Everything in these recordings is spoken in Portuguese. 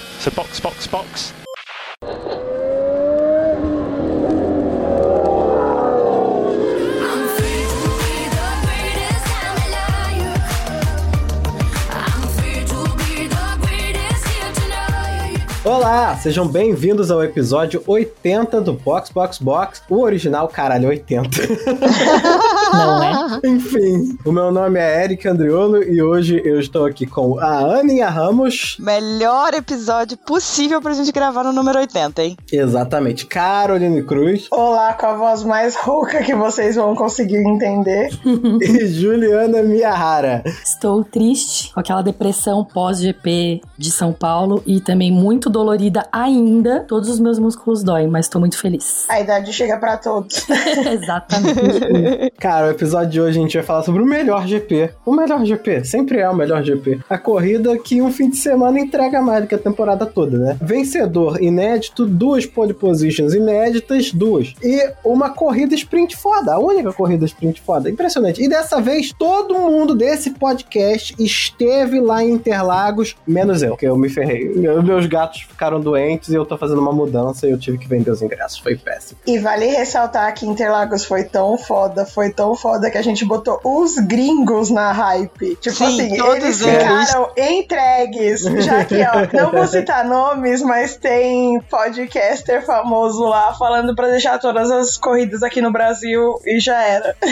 So box, box, box. Olá, sejam bem-vindos ao episódio 80 do Box Box Box, o original, caralho, 80. Não é? Enfim, o meu nome é Eric Andriolo e hoje eu estou aqui com a Aninha Ramos. Melhor episódio possível pra gente gravar no número 80, hein? Exatamente, Caroline Cruz. Olá, com a voz mais rouca que vocês vão conseguir entender. e Juliana Miyahara. Estou triste com aquela depressão pós-GP de São Paulo e também muito dolorida ainda. Todos os meus músculos doem, mas tô muito feliz. A idade chega para todos. Exatamente. Cara, o episódio de hoje a gente vai falar sobre o melhor GP. O melhor GP, sempre é o melhor GP. A corrida que um fim de semana entrega mais do que a temporada toda, né? Vencedor inédito, duas pole positions inéditas, duas. E uma corrida sprint foda, a única corrida sprint foda. Impressionante. E dessa vez, todo mundo desse podcast esteve lá em Interlagos, menos eu, que eu me ferrei. Meus gatos ficaram doentes e eu tô fazendo uma mudança e eu tive que vender os ingressos. Foi péssimo. E vale ressaltar que Interlagos foi tão foda, foi tão foda que a gente botou os gringos na hype. Tipo Sim, assim, todos eles eles. ficaram entregues. Já que, ó, não vou citar nomes, mas tem podcaster famoso lá falando pra deixar todas as corridas aqui no Brasil e já era.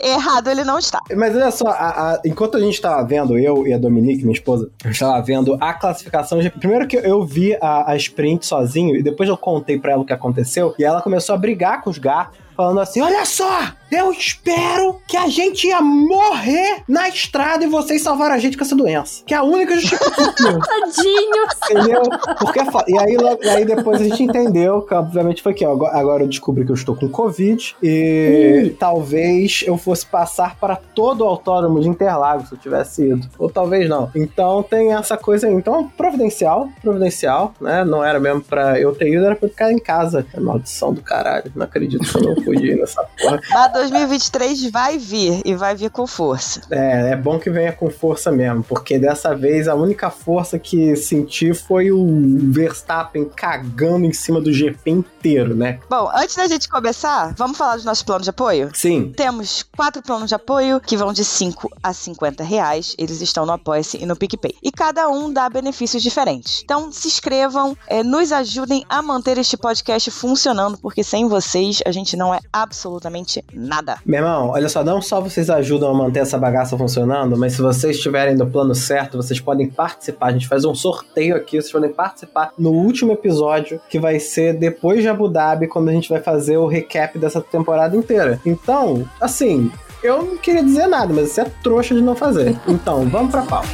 Errado ele não está. Mas olha só, a- a- enquanto a gente tava vendo, eu e a Dominique, minha esposa, a gente tava vendo a classificação. de- Primeiro que eu vi a, a sprint sozinho, e depois eu contei pra ela o que aconteceu, e ela começou a brigar com os gatos, falando assim: Olha só, eu espero que a gente ia morrer na estrada e vocês salvaram a gente com essa doença. Que é a única justificativa. Tadinho. Entendeu? Porque. E aí, e aí depois a gente entendeu que, obviamente, foi que ó, agora, agora eu descobri que eu estou com Covid e talvez eu fosse passar para todo o autódromo de Interlagos se eu tivesse ido. Ou talvez não. Então tem essa coisa aí. Então, providencial, providencial, né? Não era mesmo pra eu ter ido, era pra eu ficar em casa. É maldição do caralho. Não acredito que eu não ir nessa porra. Mas 2023 vai vir e vai vir com força. É, é bom que venha com força mesmo, porque dessa vez a única força que senti foi o Verstappen cagando em cima do GP inteiro, né? Bom, antes da gente começar, vamos falar dos nossos planos de apoio? Sim. Temos quatro planos de apoio que vão de 5 a 50 reais. Eles estão no Apoia-se e no PicPay. E cada um dá benefícios diferentes. Então se inscrevam, eh, nos ajudem a manter este podcast funcionando, porque sem vocês a gente não é absolutamente nada. Meu irmão, olha só, não só vocês ajudam a manter essa bagaça funcionando, mas se vocês estiverem no plano certo, vocês podem participar. A gente faz um sorteio aqui, vocês podem participar no último episódio, que vai ser depois de Abu Dhabi, quando a gente vai fazer o recap dessa temporada inteira. Então, assim, eu não queria dizer nada, mas você é trouxa de não fazer. Então, vamos pra pau.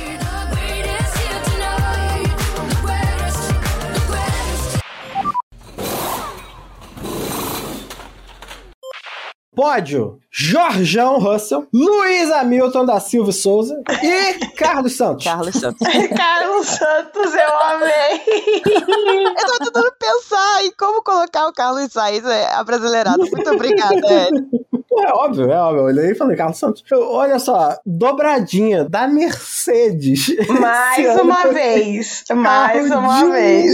Pódio, Jorjão Russell, Luiz Hamilton da Silva Souza e Carlos Santos. Carlos Santos. Carlos Santos, eu amei. Eu tô tentando pensar em como colocar o Carlos Sainz é, abrasileirado. Muito obrigada, Ed. Pô, é óbvio, é óbvio. Eu olhei e falei, Carlos Santos. Eu- olha só, dobradinha da Mercedes. Mais uma vez. Mais uma vez.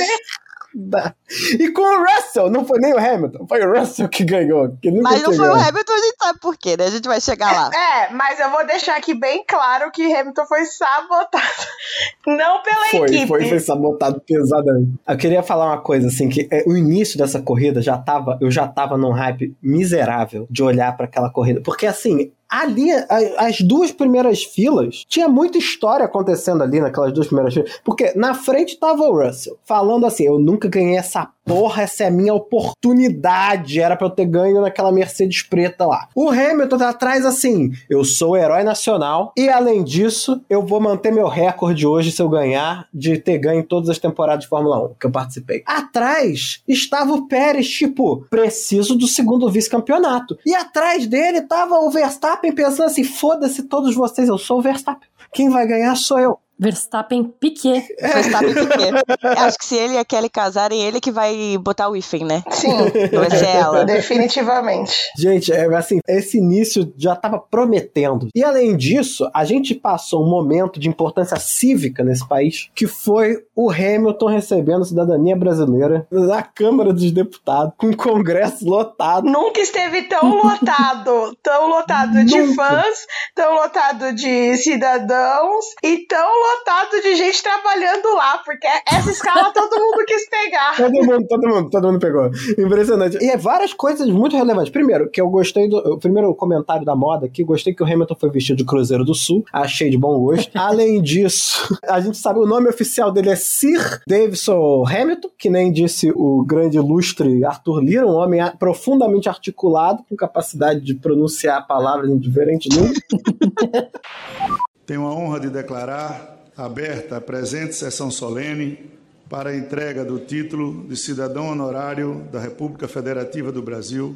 E com o Russell, não foi nem o Hamilton, foi o Russell que ganhou. Que nunca Mas não tinha foi o. Hamilton, a gente sabe por quê, né? A gente vai chegar lá. É, mas eu vou deixar aqui bem claro que Hamilton foi sabotado. Não pela Foi, equipe. foi, foi sabotado pesadamente. Eu queria falar uma coisa assim, que é, o início dessa corrida já tava, eu já tava num hype miserável de olhar pra aquela corrida, porque assim, a linha, a- as duas primeiras filas, tinha muita história acontecendo ali naquelas duas primeiras filas, porque na frente tava o Russell, falando assim, eu nunca ganhei essa porra, essa é a minha oportunidade, era pra eu ter ganho naquela Mercedes preta lá. O Hamilton tá atrás assim, eu sou o herói nacional, e além disso, eu vou manter meu recorde hoje se eu ganhar, de ter ganho todas as temporadas de Fórmula 1 que eu participei. Atrás estava o Pérez, tipo, preciso do segundo vice-campeonato. E atrás dele tava o Verstappen pensando assim, foda-se todos vocês, eu sou o Verstappen. Quem vai ganhar sou eu. Verstappen Piquet. Verstappen Piquet. Acho que se ele e a Kelly casarem, ele que vai botar o hífen, né? Sim, Não vai ser ela. definitivamente. Gente, é assim, esse início já tava prometendo. E além disso, a gente passou um momento de importância cívica nesse país, que foi o Hamilton recebendo cidadania brasileira na Câmara dos Deputados, com o Congresso lotado. Nunca esteve tão lotado, tão lotado de Nunca. fãs, tão lotado de cidadãos e tão lotado de gente trabalhando lá, porque essa escala todo mundo quis pegar. Todo mundo, todo mundo, todo mundo pegou. Impressionante. E é várias coisas muito relevantes. Primeiro, que eu gostei do. O primeiro comentário da moda aqui, gostei que o Hamilton foi vestido de Cruzeiro do Sul. Achei de bom gosto. Além disso, a gente sabe o nome oficial dele é Sir Davidson Hamilton, que nem disse o grande ilustre Arthur Lira, um homem profundamente articulado, com capacidade de pronunciar palavras em diferentes línguas. Tenho a honra de declarar aberta a presente sessão solene para a entrega do título de cidadão honorário da República Federativa do Brasil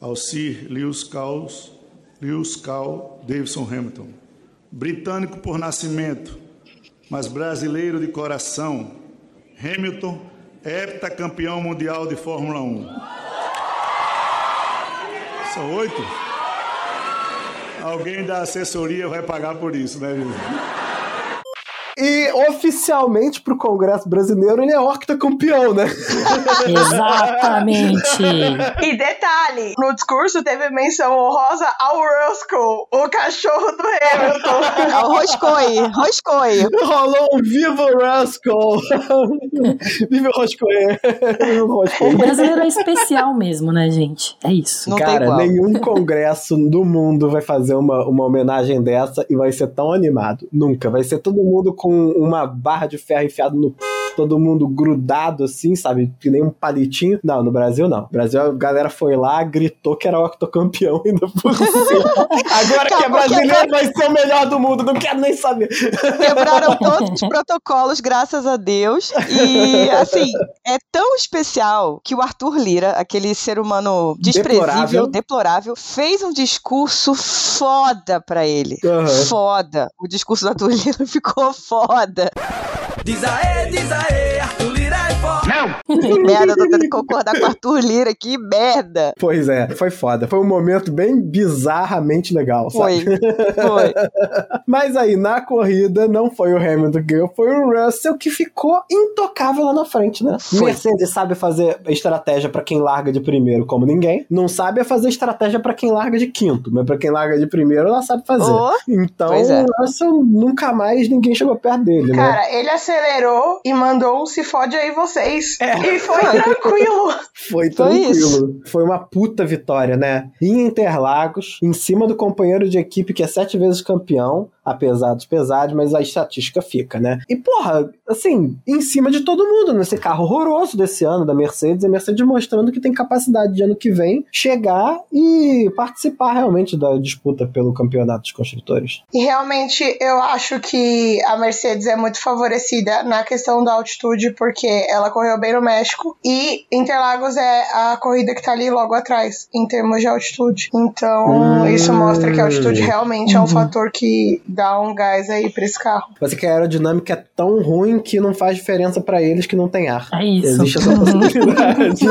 ao Sir Lewis Carl, Lewis Carl Davidson Hamilton. Britânico por nascimento, mas brasileiro de coração, Hamilton é heptacampeão mundial de Fórmula 1. São oito? Alguém da assessoria vai pagar por isso, né, gente? E oficialmente pro Congresso Brasileiro ele é octacampeão, né? Exatamente. E detalhe, no discurso teve menção honrosa ao Roscoe, o cachorro do Hamilton. É o Roscoe, Roscoe. Rolou um Viva Rascal! Viva o Roscoe! Viva o O Roscoe! brasileiro é especial mesmo, né, gente? É isso. Não tem Cara, igual. nenhum congresso do mundo vai fazer uma, uma homenagem dessa e vai ser tão animado. Nunca. Vai ser todo mundo com uma barra de ferro enfiado no. Todo mundo grudado assim, sabe? Que nem um palitinho. Não, no Brasil não. No Brasil a galera foi lá, gritou que era octocampeão ainda por cima. Agora que é que brasileiro vai ser o melhor do mundo, não quero nem saber. Quebraram todos os protocolos, graças a Deus. E, assim, é tão especial que o Arthur Lira, aquele ser humano desprezível, Deplorável. deplorável, fez um discurso foda pra ele. Aham. Foda. O discurso do Arthur Lira ficou foda. Diz aê, diz aê, Arthur Lira é foda. Que merda, eu tô tendo que concordar com o Arthur Lira, que merda. Pois é, foi foda. Foi um momento bem bizarramente legal, sabe? Foi, foi. Mas aí, na corrida, não foi o Hamilton que ganhou, foi o Russell que ficou intocável lá na frente, né? Foi. Mercedes sabe fazer estratégia pra quem larga de primeiro como ninguém, não sabe fazer estratégia pra quem larga de quinto, mas pra quem larga de primeiro ela sabe fazer. Ô, Então, é. o Russell nunca mais ninguém chegou perto dele, né? Cara, ele acelerou e mandou um se fode aí vocês. É. E foi tranquilo. Foi Foi tranquilo. Foi uma puta vitória, né? Em Interlagos, em cima do companheiro de equipe que é sete vezes campeão, apesar dos pesares, mas a estatística fica, né? E porra, assim, em cima de todo mundo nesse carro horroroso desse ano da Mercedes, a Mercedes mostrando que tem capacidade de ano que vem chegar e participar realmente da disputa pelo campeonato dos construtores. E realmente eu acho que a Mercedes é muito favorecida na questão da altitude, porque ela correu bem no México e Interlagos é a corrida que tá ali logo atrás, em termos de altitude. Então, Hum. isso mostra que a altitude realmente é um fator que dá um gás aí pra esse carro. Mas é que a aerodinâmica é tão ruim que não faz diferença pra eles que não tem ar. É isso. Existe essa possibilidade.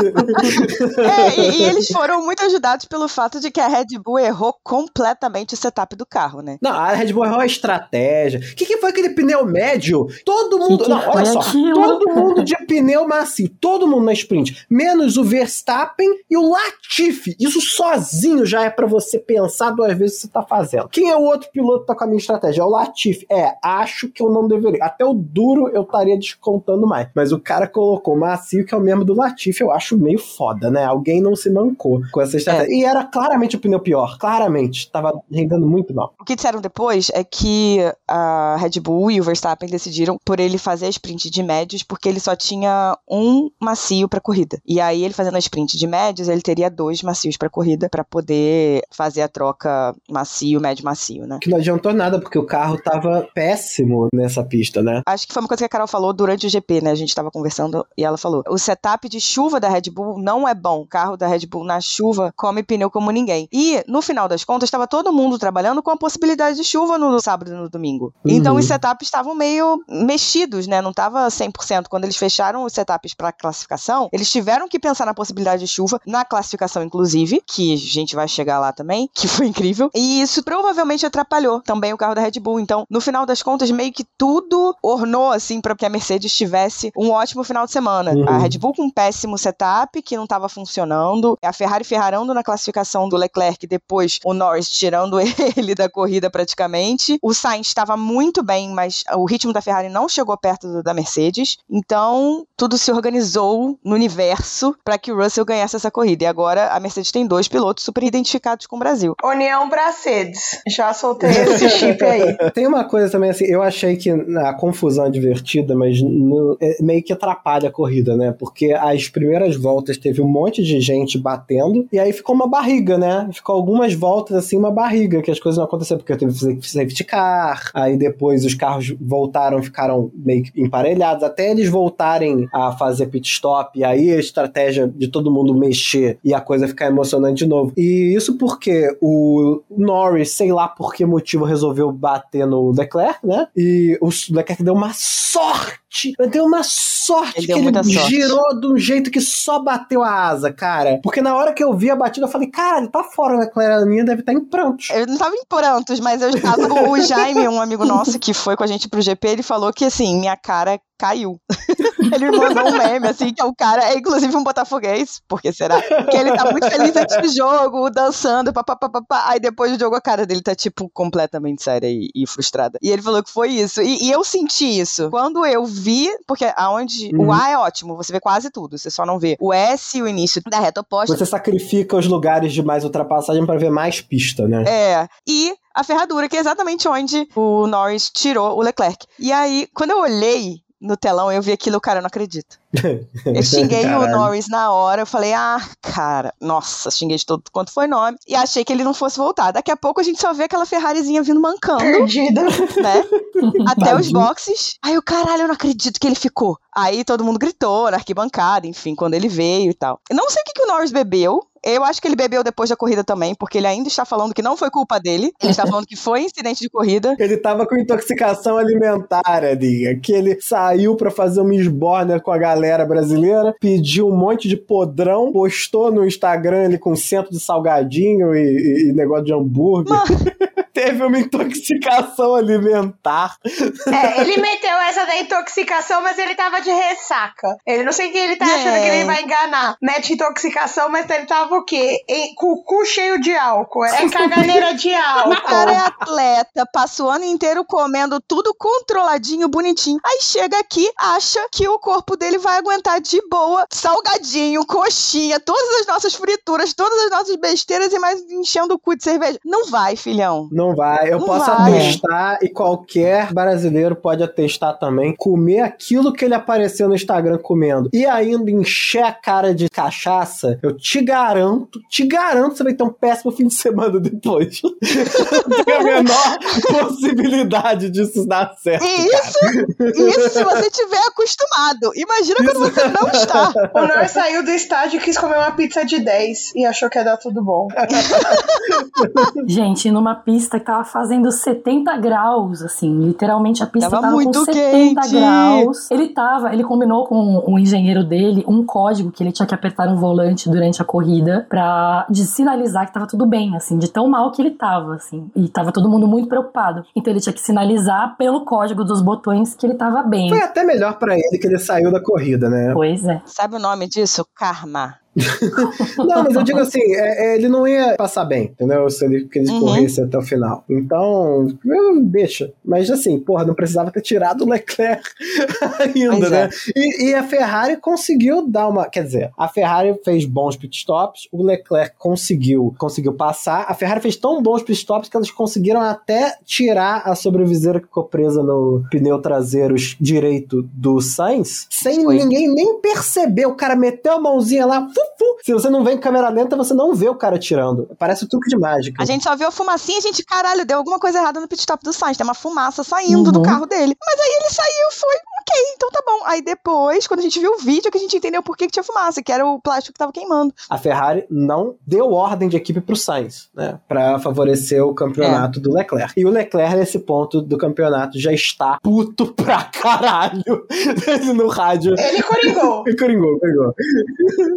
É, e, e eles foram muito ajudados pelo fato de que a Red Bull errou completamente o setup do carro, né? Não, a Red Bull errou a estratégia. O que, que foi aquele pneu médio? Todo mundo. que não, foi olha só. aquilo? Todo mundo de pneu macio. Todo mundo na sprint. Menos o Verstappen e o Latifi. Isso sozinho já é pra você pensar duas vezes o que você tá fazendo. Quem é o outro piloto que tá com a minha estratégia? É o Latifi. É, acho que eu não deveria. Até o duro eu estaria descontando mais. Mas o cara colocou macio, que é o mesmo do Latifi. Eu acho meio foda, né? Alguém não se mancou com essa estratégia. E era claramente o pneu pior. Claramente. Tava rendendo muito mal. O que disseram depois é que a Red Bull e o Verstappen decidiram por ele fazer a sprint de médios porque ele só tinha um macio pra corrida. E aí ele fazendo a sprint de médios, ele teria dois macios pra corrida pra poder fazer a troca macio, médio, macio, né? que não adiantou nada porque o carro tava péssimo nessa pista, né? Acho que foi uma coisa que a Carol falou durante o GP, né? A gente tava conversando e ela falou: o setup de chuva da Red Bull não é bom. O carro da Red Bull na chuva come pneu como ninguém. E, no final das contas, estava todo mundo trabalhando com a possibilidade de chuva no sábado e no domingo. Uhum. Então, os setups estavam meio mexidos, né? Não tava 100%. Quando eles fecharam os setups para classificação, eles tiveram que pensar na possibilidade de chuva, na classificação, inclusive, que a gente vai chegar lá também, que foi incrível. E isso provavelmente atrapalhou também o carro da Red Bull. Então, no final das contas, meio que tudo ornou, assim, para que a Mercedes tivesse um ótimo final de semana. Uhum. A Red Bull com um péssimo setup, que não estava funcionando. A Ferrari ferrarando na classificação do Leclerc, depois o Norris tirando ele da corrida praticamente. O Sainz estava muito bem, mas o ritmo da Ferrari não chegou perto do da Mercedes. Então, tudo se organizou no universo para que o Russell ganhasse essa corrida. E agora a Mercedes tem dois pilotos super identificados com o Brasil. União Bracedes. Já soltei esse chip aí. Tem uma coisa também assim, eu achei que a confusão é divertida, mas no- é meio que atrapalha a corrida, né? Porque as primeiras voltas teve um monte de gente batendo e aí ficou uma barriga, né? Ficou algumas voltas assim, uma barriga, que as coisas não aconteceram porque teve safety car, aí depois os carros voltaram, ficaram meio que emparelhados, até eles voltarem a fazer pit stop, e aí a estratégia de todo mundo mexer e a coisa ficar emocionante de novo. E isso porque o Norris, sei lá por que motivo, resolveu bater no Leclerc, né? E o Leclerc deu uma sorte! Deu uma sorte Ele que ele muita sorte. girou de um jeito que só bateu a asa, cara. Porque na hora que eu vi a batida, eu falei, cara, ele tá fora, o Leclerc a minha deve estar em prantos. Eu não tava em prantos, mas eu estava. O Jaime, um amigo nosso que foi com a gente pro GP, ele falou que assim, minha cara caiu. ele me mandou um meme, assim, que é o cara, é inclusive um botafoguês, porque será? Que ele tá muito feliz antes do jogo, dançando, papapá, aí depois do jogo a cara dele tá, tipo, completamente séria e, e frustrada. E ele falou que foi isso. E, e eu senti isso. Quando eu vi, porque aonde Uhum. o A é ótimo, você vê quase tudo, você só não vê o S e o início da reta oposta. Você sacrifica os lugares de mais ultrapassagem pra ver mais pista, né? É, e a ferradura, que é exatamente onde o Norris tirou o Leclerc. E aí, quando eu olhei no telão, eu vi aquilo, cara, eu não acredito. Eu xinguei o Caralho. Norris na hora, eu falei, ah, cara, nossa, xinguei de todo quanto foi nome, e achei que ele não fosse voltar. Daqui a pouco a gente só vê aquela Ferrarizinha vindo mancando, Perdida. né? Até os boxes. Aí o caralho, eu não acredito que ele ficou. Aí todo mundo gritou na arquibancada, enfim, quando ele veio e tal. Eu não sei o que, que o Norris bebeu. Eu acho que ele bebeu depois da corrida também, porque ele ainda está falando que não foi culpa dele. Ele está falando que foi incidente de corrida. Ele tava com intoxicação alimentar, Adinha, que ele saiu pra fazer um Miss-Borner com a galera brasileira, pediu um monte de podrão, postou no Instagram ele com centro de salgadinho e, e- negócio de hambúrguer. Teve uma intoxicação alimentar. É, ele meteu essa da intoxicação, mas ele tava de ressaca. Ele não sei o que ele tá achando É. que ele vai enganar. Mete intoxicação, mas ele tava o quê? Em, com o cu cheio de álcool. É caganeira de álcool. O cara é atleta, passa o ano inteiro comendo tudo controladinho, bonitinho. Aí chega aqui, acha que o corpo dele vai aguentar de boa, salgadinho, coxinha, todas as nossas frituras, todas as nossas besteiras e mais enchendo o cu de cerveja. Não vai, filhão. Não vai. Eu Não posso vai. atestar e qualquer brasileiro pode atestar também. Comer aquilo que ele apareceu no Instagram comendo e ainda encher a cara de cachaça, eu te garanto, te garanto que você vai ter um péssimo fim de semana depois. Não tem a menor possibilidade disso dar certo. E isso, isso se você tiver acostumado. Imagina quando você não está. O Norris saiu do estádio e quis comer uma pizza de 10 e achou que ia dar tudo bom. Gente, numa pista que tava fazendo 70 graus, assim, literalmente a pista Tava tava, muito com 70 quente. graus. Ele tava, ele combinou com o engenheiro dele um código que ele tinha que apertar no volante durante a corrida pra de sinalizar que tava tudo bem, assim, de tão mal que ele tava, assim. E tava todo mundo muito preocupado. Então ele tinha que sinalizar pelo código dos botões que ele tava bem. Foi até melhor pra ele que ele saiu da corrida, né? Pois é. Sabe o nome disso? Karma. Não, mas eu digo assim, é- é, ele não ia passar bem, entendeu? Se ele, que ele Uhum. corresse até o final. Então, deixa. Mas assim, porra, não precisava ter tirado o Leclerc ainda, né? é. E, e a Ferrari conseguiu dar uma. Quer dizer, a Ferrari fez bons pitstops, o Leclerc conseguiu, conseguiu passar. A Ferrari fez tão bons pitstops que eles conseguiram até tirar a sobreviseira que ficou presa no pneu traseiro direito do Sainz, sem Foi. ninguém nem perceber. O cara meteu a mãozinha lá, fuf, fu. Se você não vê em câmera lenta, você não vê o cara tirando. Parece um truque de mágica. A gente só viu a fumacinha e a gente, caralho, deu alguma coisa errada no pit stop do Sainz. Tem uma fumaça saindo do Uhum. carro dele. Mas aí ele saiu, foi, ok, então tá bom. Aí depois, quando a gente viu o vídeo, que a gente entendeu por que, que tinha fumaça, que era o plástico que tava queimando. A Ferrari não deu ordem de equipe pro Sainz, né? Pra favorecer o campeonato do Leclerc. E o Leclerc, nesse ponto do campeonato, já está puto pra caralho no rádio. Ele coringou. E coringou, coringou.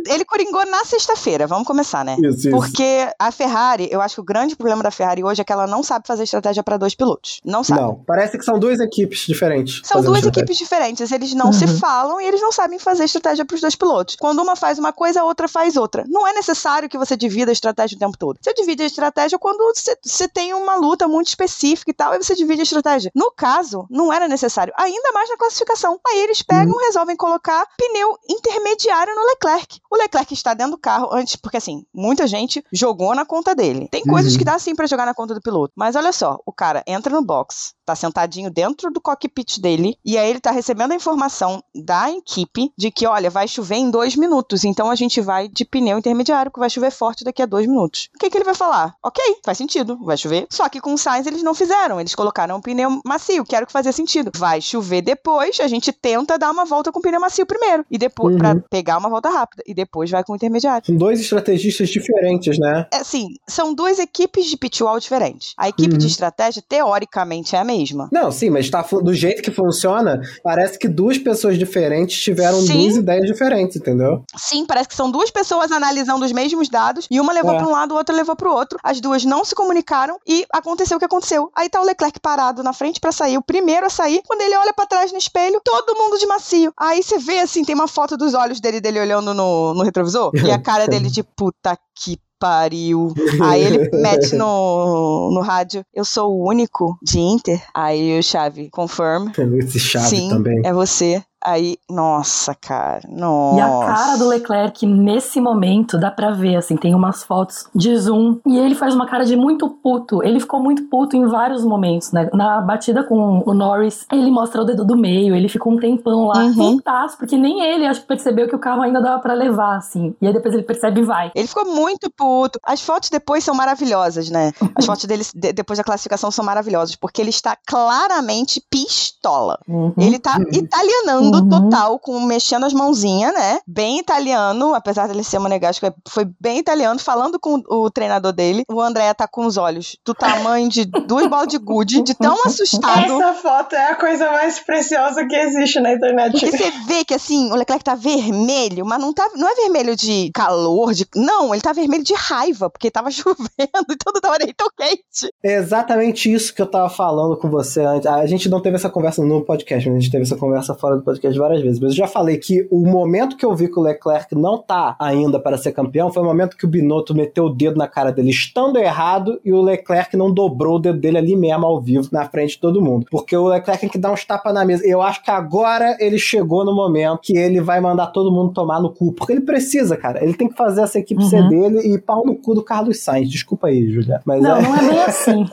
Ele coringou na sexta-feira, vamos começar, né? Isso, isso. Porque a Ferrari, eu acho que o grande problema da Ferrari hoje é que ela não sabe fazer estratégia pra dois pilotos. Não sabe. Não, parece que são duas equipes diferentes. São duas estratégia. equipes diferentes, eles não se falam e eles não sabem fazer estratégia pros dois pilotos. Quando uma faz uma coisa, a outra faz outra. Não é necessário que você divida a estratégia o tempo todo. Você divide a estratégia quando você- você tem uma luta muito específica e tal, aí você divide a estratégia. No caso, não era necessário, ainda mais na classificação. Aí eles pegam e resolvem colocar pneu intermediário no Leclerc. O Leclerc está dentro do carro antes, porque assim, muita gente jogou na conta dele. Tem coisas Uhum. que dá sim pra jogar na conta do piloto. Mas olha só, o cara entra no box, tá sentadinho dentro do cockpit dele, e aí ele tá recebendo a informação da equipe de que, olha, vai chover em dois minutos, então a gente vai de pneu intermediário, que vai chover forte daqui a dois minutos. O que, que ele vai falar? Ok, faz sentido, vai chover. Só que com o Sainz eles não fizeram, eles colocaram um pneu macio, que era o que fazia sentido. Vai chover depois, a gente tenta dar uma volta com o pneu macio primeiro, e depois, Uhum. pra pegar uma volta rápida, e depois vai com o intermediário. São dois estrategistas diferentes, né? É, Assim, são duas equipes de pit wall diferentes. A equipe Uhum. de estratégia, teoricamente, é a mesma. Não, sim, mas tá, do jeito que funciona, parece que duas pessoas diferentes tiveram Sim. duas ideias diferentes, entendeu? Sim, parece que são duas pessoas analisando os mesmos dados e uma levou É. para um lado, a outra levou para o outro. As duas não se comunicaram e aconteceu o que aconteceu. Aí tá o Leclerc parado na frente para sair, o primeiro a sair. Quando ele olha para trás no espelho, todo mundo de macio. Aí você vê assim, tem uma foto dos olhos dele dele olhando no, no retrovisor e a cara dele de puta que pariu. Aí ele mete no, no rádio, eu sou o único de Inter. Aí o Chave, confirm. Esse chave Sim, também. é você. Aí, nossa, cara, nossa. E a cara do Leclerc nesse momento dá pra ver, assim, tem umas fotos de zoom e ele faz uma cara de muito puto. Ele ficou muito puto em vários momentos, né? Na batida com o Norris, ele mostra o dedo do meio, ele ficou um tempão lá, Uhum. putaço, porque nem ele acho que percebeu que o carro ainda dava pra levar, assim. E aí depois ele percebe e vai. Ele ficou muito puto. As fotos depois são maravilhosas, né? As fotos dele de- depois da classificação são maravilhosas, porque ele está claramente pistola. Uhum. Ele tá italianando Uhum. total, com mexendo as mãozinhas, né? Bem italiano, apesar dele ser monegasco, foi bem italiano, falando com o treinador dele. O André tá com os olhos do tamanho de duas bolas de gude, de tão assustado. Essa foto é a coisa mais preciosa que existe na internet. Porque você vê que assim, o Leclerc tá vermelho, mas não, tá, não é vermelho de calor, de. Não, ele tá vermelho de raiva, porque tava chovendo e toda hora ele tão quente. É exatamente isso que eu tava falando com você antes. A gente não teve essa conversa no podcast, mas a gente teve essa conversa fora do podcast várias vezes. Mas eu já falei que o momento que eu vi que o Leclerc não tá ainda para ser campeão foi o momento que o Binotto meteu o dedo na cara dele estando errado e o Leclerc não dobrou o dedo dele ali mesmo ao vivo na frente de todo mundo. Porque o Leclerc tem que dar uns tapas na mesa. Eu acho que agora ele chegou no momento que ele vai mandar todo mundo tomar no cu. Porque ele precisa, cara. Ele tem que fazer essa equipe Uhum. ser dele e pau no cu do Carlos Sainz. Desculpa aí, Julia. Mas Não, é... não é bem assim.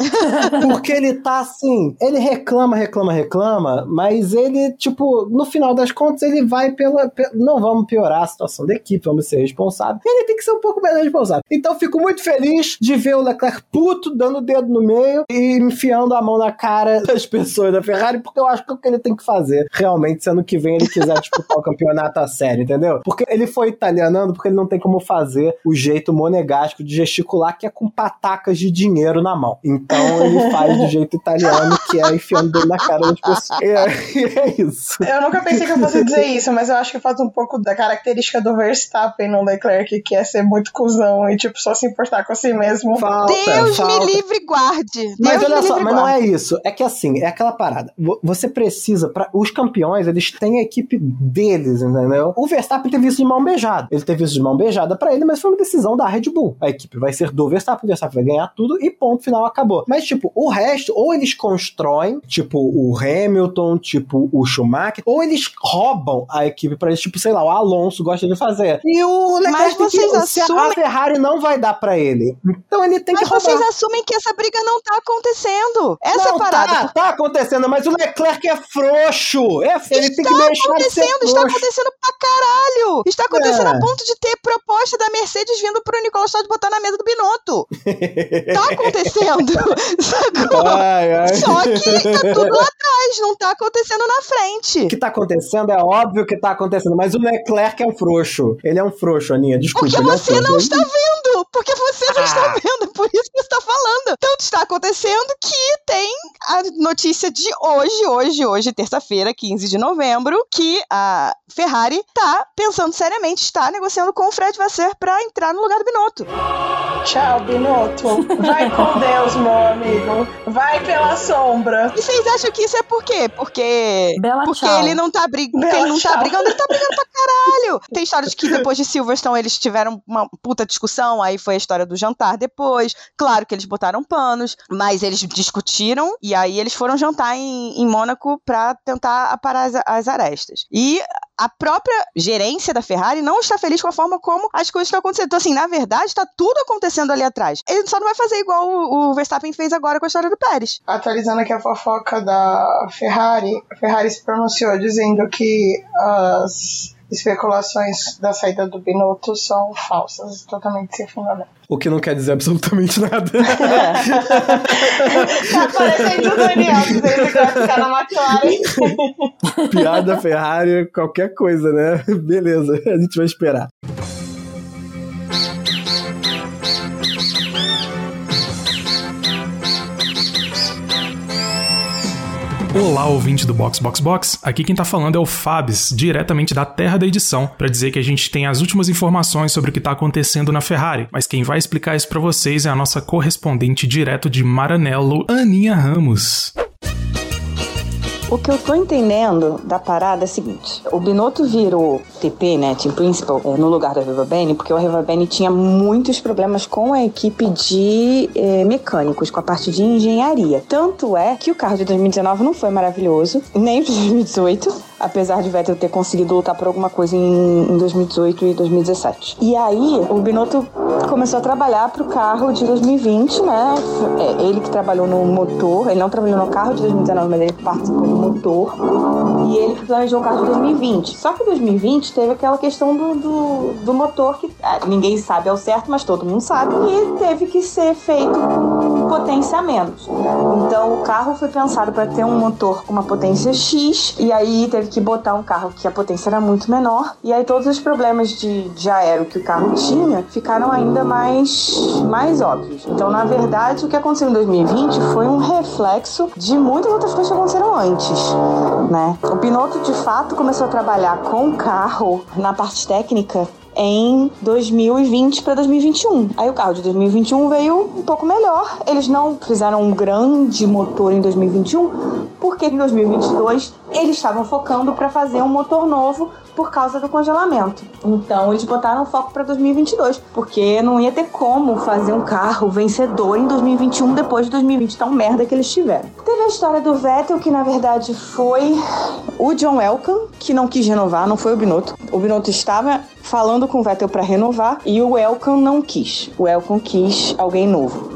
Porque ele tá assim, ele reclama, reclama, reclama, mas ele, tipo, no final das contas, ele vai pela. pe- não vamos piorar a situação da equipe, vamos ser responsáveis. Ele tem que ser um pouco mais responsável. Então, fico muito feliz de ver o Leclerc puto, dando o dedo no meio e enfiando a mão na cara das pessoas da Ferrari, porque eu acho que é o que ele tem que fazer, realmente, se ano que vem ele quiser disputar o campeonato a sério, entendeu? Porque ele foi italianando, porque ele não tem como fazer o jeito monegástico de gesticular, que é com patacas de dinheiro na mão. Então ele faz do jeito italiano, que é enfiando o dedo na cara das pessoas. É, é isso. Eu nunca pensei que eu fosse dizer isso, mas eu acho que falta um pouco da característica do Verstappen no Leclerc, que é ser muito cuzão e, tipo, só se importar com si mesmo. Falta, Deus falta. me livre guarde. Mas Deus olha só, mas não é isso. É que assim, é aquela parada. Vo- Você precisa, para os campeões, eles têm a equipe deles, entendeu? O Verstappen teve isso de mão beijada. Ele teve isso de mão beijada pra ele, mas foi uma decisão da Red Bull. A equipe vai ser do Verstappen, o Verstappen vai ganhar tudo e ponto final acabou. Mas, tipo, o resto, ou eles constroem, tipo o Hamilton, tipo o Schumacher, ou eles roubam a equipe pra eles, tipo, sei lá, o Alonso gosta de fazer. E o Leclerc Mas tem que- vocês se a- assumem- Ferrari não vai dar pra ele. Então ele tem Mas que roubar. vocês assumem que essa briga não tá acontecendo. Essa não, parada. Tá, tá acontecendo, mas o Leclerc é frouxo. É, ele tem que está deixar de ser acontecendo, está frouxo. acontecendo pra caralho. Está acontecendo É. a ponto de ter proposta da Mercedes vindo pro Nicolas Todd botar na mesa do Binotto. Tá acontecendo. Sacou? Ai, ai. Só que tá tudo lá atrás, não tá acontecendo na frente. O que tá acontecendo é óbvio que tá acontecendo, mas o Leclerc é um frouxo. Ele é um frouxo, Aninha. Desculpa. Porque é um você frouxo. não está vendo! Porque você não está Ah. vendo, por isso que você está falando. Tanto está acontecendo que tem a notícia de hoje, hoje, hoje, terça-feira, 15 de novembro, que a Ferrari tá pensando seriamente, está negociando com o Fred Vasser para entrar no lugar do Binotto. Tchau, Binotto. Vai com Deus, meu amigo. Vai pela sombra. E vocês acham que isso é por quê? Porque. Bela porque tchau. ele não tá brigando. Bela ele não tá tchau. brigando, ele tá brigando pra caralho. Tem história de que depois de Silverstone eles tiveram uma puta discussão, aí foi a história do jantar depois. Claro que eles botaram panos, mas eles discutiram e aí eles foram jantar em, em Mônaco pra tentar aparar as, as arestas. E a própria gerência da Ferrari não está feliz com a forma como as coisas estão acontecendo. Então, assim, na verdade, está tudo acontecendo ali atrás. Ele só não vai fazer igual o, o Verstappen fez agora com a história do Pérez. Atualizando aqui a fofoca da Ferrari, a Ferrari se pronunciou dizendo que as especulações da saída do Binotto são falsas, totalmente sem fundamento. O que não quer dizer absolutamente nada. Tá parecendo o Daniel dizendo que vai ficar na McLaren. Piada Ferrari, qualquer coisa, né? Beleza, a gente vai esperar. Olá, ouvinte do Box Box Box. Aqui quem tá falando é o Fabs, diretamente da terra da edição, para dizer que a gente tem as últimas informações sobre o que tá acontecendo na Ferrari. Mas quem vai explicar isso para vocês é a nossa correspondente direto de Maranello, Aninha Ramos. O que eu tô entendendo da parada é o seguinte: o Binotto virou TP, né, Team Principal, é, no lugar da Riva Bene, porque o Riva Bene tinha muitos problemas com a equipe de é, mecânicos, com a parte de engenharia. Tanto é que o carro de 2019 não foi maravilhoso, nem de 2018. Apesar de Vettel ter conseguido lutar por alguma coisa em, em 2018 e 2017. E aí, o Binotto começou a trabalhar pro carro de 2020, né? É, ele que trabalhou no motor, ele não trabalhou no carro de 2019, mas ele participou do motor. E ele planejou o carro de 2020. Só que em 2020 teve aquela questão do, do, do motor que ah, ninguém sabe ao certo, mas todo mundo sabe. E teve que ser feito com potência a menos. Então o carro foi pensado para ter um motor com uma potência X, e aí teve que botar um carro que a potência era muito menor. E aí todos os problemas de, de aero que o carro tinha ficaram ainda mais, mais óbvios. Então, na verdade, o que aconteceu em 2020 foi um reflexo de muitas outras coisas que aconteceram antes. Né? O Binotto, de fato, começou a trabalhar com o carro na parte técnica em 2020 para 2021. Aí o carro de 2021 veio um pouco melhor. Eles não fizeram um grande motor em 2021, porque em 2022 eles estavam focando para fazer um motor novo por causa do congelamento. Então eles botaram foco para 2022, porque não ia ter como fazer um carro vencedor em 2021 depois de 2020 tão merda que eles tiveram. Teve a história do Vettel, que na verdade foi o John Elkann, que não quis renovar, não foi o Binotto. O Binotto estava falando com o Vettel para renovar e o Elkann não quis. O Elkann quis alguém novo.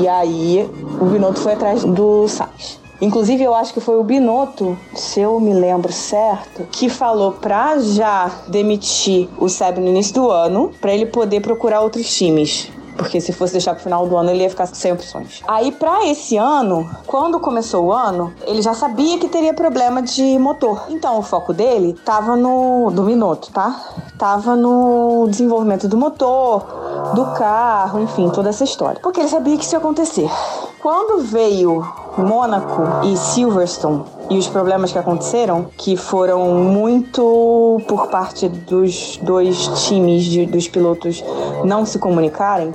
E aí o Binotto foi atrás do Sainz. Inclusive, eu acho que foi o Binotto, se eu me lembro certo, que falou pra já demitir o Seb no início do ano, pra ele poder procurar outros times. Porque se fosse deixar pro final do ano, ele ia ficar sem opções. Aí, pra esse ano, quando começou o ano, ele já sabia que teria problema de motor. Então, o foco dele tava no. do Binotto, tá? Tava no desenvolvimento do motor, do carro, enfim, toda essa história. Porque ele sabia que isso ia acontecer. Quando veio Mônaco e Silverstone e os problemas que aconteceram, que foram muito por parte dos dois times de, dos pilotos não se comunicarem,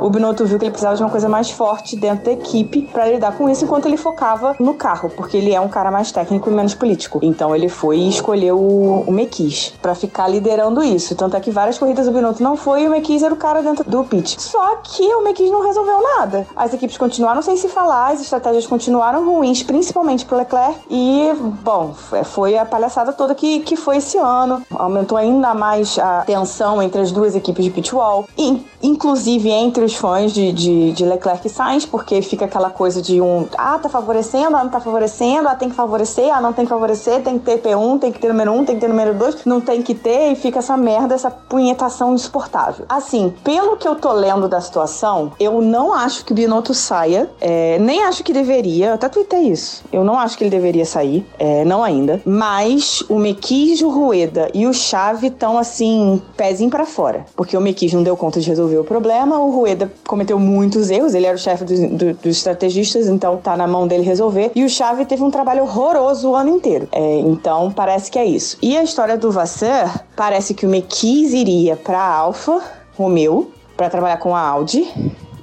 o Binotto viu que ele precisava de uma coisa mais forte dentro da equipe para lidar com isso enquanto ele focava no carro, porque ele é um cara mais técnico e menos político. Então ele foi e escolheu o, o Mekis para ficar liderando isso. Tanto é que várias corridas o Binotto não foi e o Mekis era o cara dentro do pit. Só que o Mekis não resolveu nada. As equipes continuaram sem se falar, as estratégias continuaram ruins, principalmente pro Leclerc. E, bom, foi a palhaçada toda que, que foi esse ano. Aumentou ainda mais a tensão entre as duas equipes de pitwall. E, inclusive entre os fãs de, de, de Leclerc e Sainz, porque fica aquela coisa de um, ah, tá favorecendo, ah, não tá favorecendo, ah, tem que favorecer, ah, não tem que favorecer, tem que ter P1, tem que ter número 1, tem que ter número 2, não tem que ter, e fica essa merda, essa punhetação insuportável. Assim, pelo que eu tô lendo da situação, eu não acho que o Binotto saia, é, nem acho que deveria, eu até tuitei isso, eu não acho que ele deveria sair, é, não ainda, mas o Mequis, o Rueda e o Chave estão assim, pezinho para fora, porque o Mequis não deu conta de resolver o problema, o Rueda cometeu muitos erros, ele era o chefe do, do, dos estrategistas, então tá na mão dele resolver, e o Chave teve um trabalho horroroso o ano inteiro, é, então parece que é isso. E a história do Vasseur, parece que o Mequis iria para Alfa Romeo para trabalhar com a Audi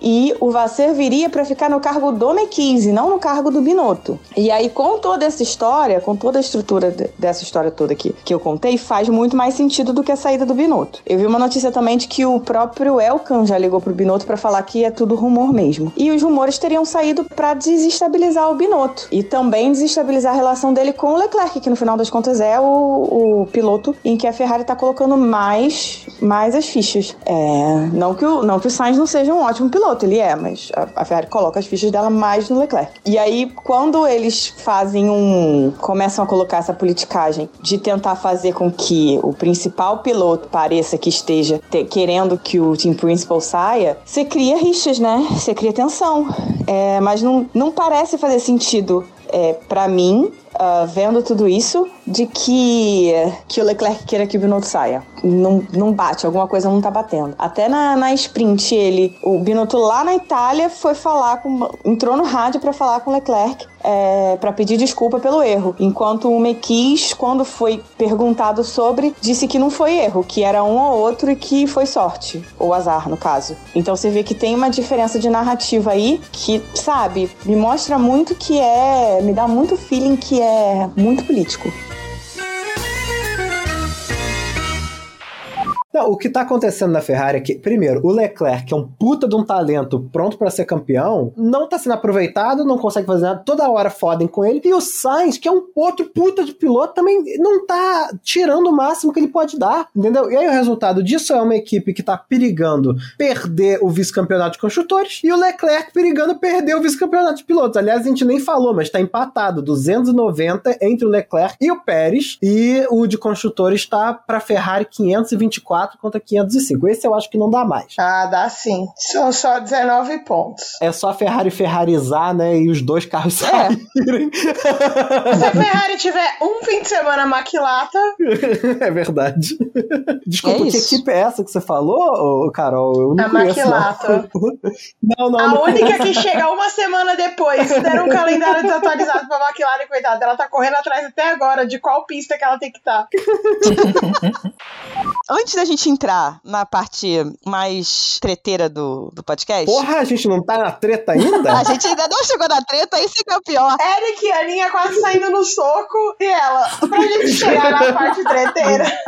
e o Vasser viria para ficar no cargo do M15, não no cargo do Binotto. E aí, com toda essa história, com toda a estrutura dessa história toda aqui que eu contei, faz muito mais sentido do que a saída do Binotto. Eu vi uma notícia também de que o próprio Elkan já ligou pro Binotto para falar que é tudo rumor mesmo. E os rumores teriam saído para desestabilizar o Binotto e também desestabilizar a relação dele com o Leclerc, que no final das contas é o, o piloto em que a Ferrari tá colocando mais, mais as fichas. É, não, que o, não que o Sainz não seja um ótimo piloto piloto, ele é, mas a, Ferrari coloca as fichas dela mais no Leclerc. E aí, quando eles fazem um. começam a colocar essa politicagem de tentar fazer com que o principal piloto pareça que esteja te, querendo que o team principal saia, você cria rixas, né? Você cria tensão. É, mas não, não parece fazer sentido é, para mim, uh, vendo tudo isso, de que, que o Leclerc queira que o Binotto saia. Não, não bate, alguma coisa não tá batendo. Até na, na sprint, ele, o Binotto lá na Itália foi falar com. entrou no rádio para falar com o Leclerc é, para pedir desculpa pelo erro. Enquanto o Mequis, quando foi perguntado sobre, disse que não foi erro, que era um ou outro e que foi sorte, ou azar, no caso. Então você vê que tem uma diferença de narrativa aí que, sabe, me mostra muito que é. me dá muito feeling que é muito político. Não, o que tá acontecendo na Ferrari é que, primeiro, o Leclerc, que é um puta de um talento pronto para ser campeão, não tá sendo aproveitado, não consegue fazer nada, toda hora fodem com ele. E o Sainz, que é um outro puta de piloto, também não tá tirando o máximo que ele pode dar, entendeu? E aí o resultado disso é uma equipe que tá perigando perder o vice-campeonato de construtores e o Leclerc perigando perder o vice-campeonato de pilotos. Aliás, a gente nem falou, mas tá empatado, 290 entre o Leclerc e o Pérez, e o de construtores tá pra Ferrari 524 4 contra 505. Esse eu acho que não dá mais. Ah, dá sim. São só 19 pontos. É só a Ferrari ferrarizar, né? E os dois carros é. saírem. Se a Ferrari tiver um fim de semana maquilata. é verdade. Desculpa, é que equipe é essa que você falou, Carol? Eu não a maquilata. Não, não. A não única que chega uma semana depois. Deram um calendário desatualizado pra McLaren, coitada. Ela tá correndo atrás até agora de qual pista que ela tem que estar. Tá. Antes da gente gente entrar na parte mais treteira do, do podcast. Porra, a gente não tá na treta ainda? a gente ainda não chegou na treta, isso que é o pior. Eric e a Aninha quase saindo no soco e ela, pra gente chegar na parte treteira. é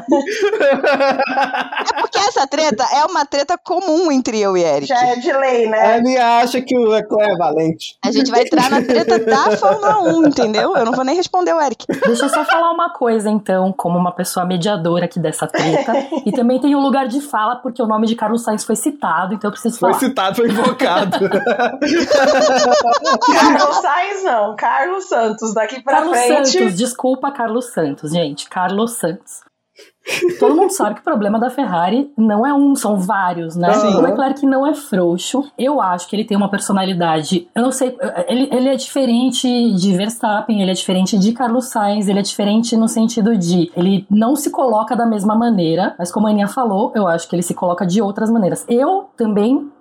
porque essa treta é uma treta comum entre eu e Eric. Já é de lei, né? A Aninha acha que o Leclerc é valente. A gente vai entrar na treta da Fórmula 1, entendeu? Eu não vou nem responder o Eric. Deixa eu só falar uma coisa, então, como uma pessoa mediadora aqui dessa treta. e também também tem um lugar de fala, porque o nome de Carlos Sainz foi citado, então eu preciso falar. Foi citado, foi invocado. Carlos Sainz não, Carlos Santos, daqui pra Carlos frente. Carlos Santos, desculpa, Carlos Santos, gente. Carlos Santos. Todo mundo sabe que o problema da Ferrari não é um, são vários, né? Sim. O Leclerc não é frouxo. Eu acho que ele tem uma personalidade. Eu não sei, ele, ele é diferente de Verstappen, ele é diferente de Carlos Sainz, ele é diferente no sentido de ele não se coloca da mesma maneira, mas como a Aninha falou, eu acho que ele se coloca de outras maneiras. Eu também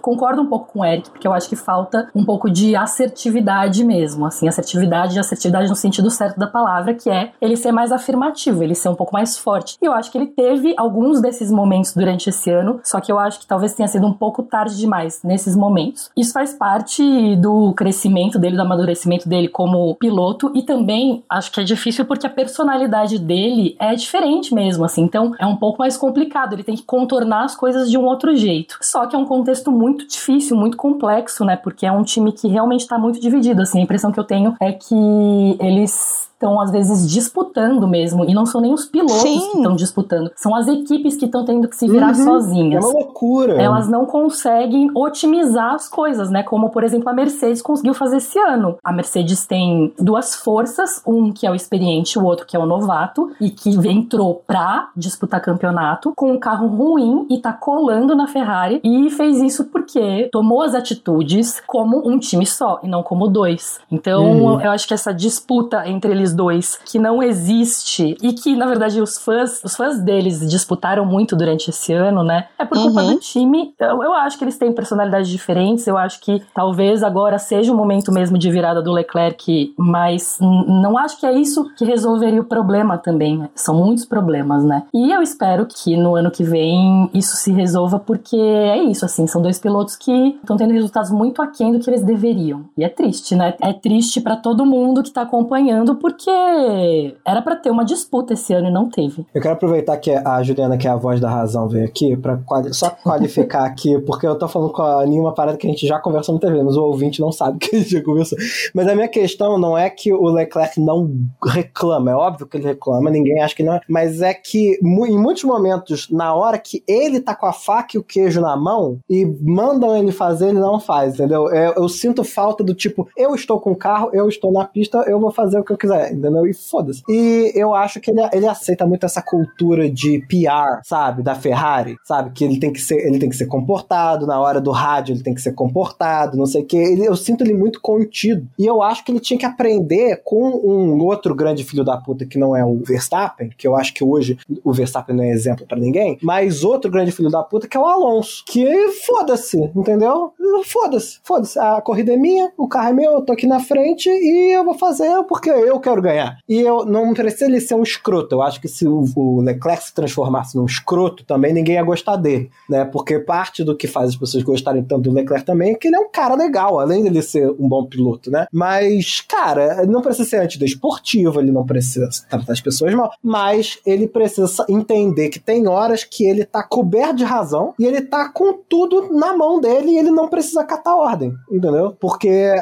concordo um pouco com o Eric, porque eu acho que falta um pouco de assertividade mesmo, assim, assertividade, assertividade no sentido certo da palavra, que é ele ser mais afirmativo, ele ser um pouco mais forte. E eu acho que ele teve alguns desses momentos durante esse ano, só que eu acho que talvez tenha sido um pouco tarde demais nesses momentos. Isso faz parte do crescimento dele, do amadurecimento dele como piloto e também acho que é difícil porque a personalidade dele é diferente mesmo, assim, então é um pouco mais complicado, ele tem que contornar as coisas de um outro jeito. Só que é um contexto muito difícil, muito complexo, né? Porque é um time que realmente está muito dividido. Assim, a impressão que eu tenho é que eles estão às vezes disputando mesmo, e não são nem os pilotos Sim. que estão disputando, são as equipes que estão tendo que se virar Uhum. sozinhas. É uma loucura. Elas não conseguem otimizar as coisas, né? Como, por exemplo, a Mercedes conseguiu fazer esse ano. A Mercedes tem duas forças, um que é o experiente, o outro que é o novato, e que entrou pra disputar campeonato com um carro ruim e tá colando na Ferrari. E fez isso porque tomou as atitudes como um time só e não como dois. Então, Uhum. eu acho que essa disputa entre eles dois, que não existe e que, na verdade, os fãs, os fãs deles disputaram muito durante esse ano, né? É por culpa Uhum. do time. Eu, eu acho que eles têm personalidades diferentes. Eu acho que talvez agora seja o momento mesmo de virada do Leclerc, mas não acho que é isso que resolveria o problema também. né? São muitos problemas, né? E eu espero que no ano que vem isso se resolva, porque é isso, assim, são dois pilotos que estão tendo resultados muito aquém do que eles deveriam. E é triste, né? É triste pra todo mundo que tá acompanhando, porque era pra ter uma disputa esse ano e não teve. Eu quero aproveitar que a Juliana, que é a voz da razão, veio aqui pra quali- só qualificar aqui, porque eu tô falando com a Aninha uma parada que a gente já conversou no TV, mas o ouvinte não sabe que a gente já conversou. Mas a minha questão não é que o Leclerc não reclama, é óbvio que ele reclama, ninguém acha que não, é, mas é que em muitos momentos, na hora que ele tá com a faca e o queijo na mão e mandam ele fazer, ele não faz, entendeu? Eu, eu sinto falta do tipo, eu estou com o carro, eu estou na pista, eu vou fazer o que eu quiser, entendeu? E foda-se. E eu acho que ele, ele aceita muito essa cultura de PR, sabe? Da Ferrari, sabe? Que ele tem que ser, ele tem que ser comportado, na hora do rádio ele tem que ser comportado, não sei o que. Ele, eu sinto ele muito contido. E eu acho que ele tinha que aprender com um outro grande filho da puta que não é o Verstappen, que eu acho que hoje o Verstappen não é exemplo pra ninguém, mas outro grande filho da puta que é o Alonso. Que foda-se, entendeu? Foda-se, foda-se. A corrida é minha, o carro é meu, eu tô aqui na frente e eu vou fazer porque eu quero ganhar. E eu não precisa ele ser um escroto. Eu acho que se o, Leclerc se transformasse num escroto, também ninguém ia gostar dele, né? Porque parte do que faz as pessoas gostarem tanto do Leclerc também é que ele é um cara legal, além dele ser um bom piloto, né? Mas, cara, não precisa ser antidesportivo, ele não precisa tratar as pessoas mal, mas ele precisa entender que tem horas que ele tá coberto de razão e ele tá com tudo na mão dele e ele não precisa acatar ordem, entendeu? Porque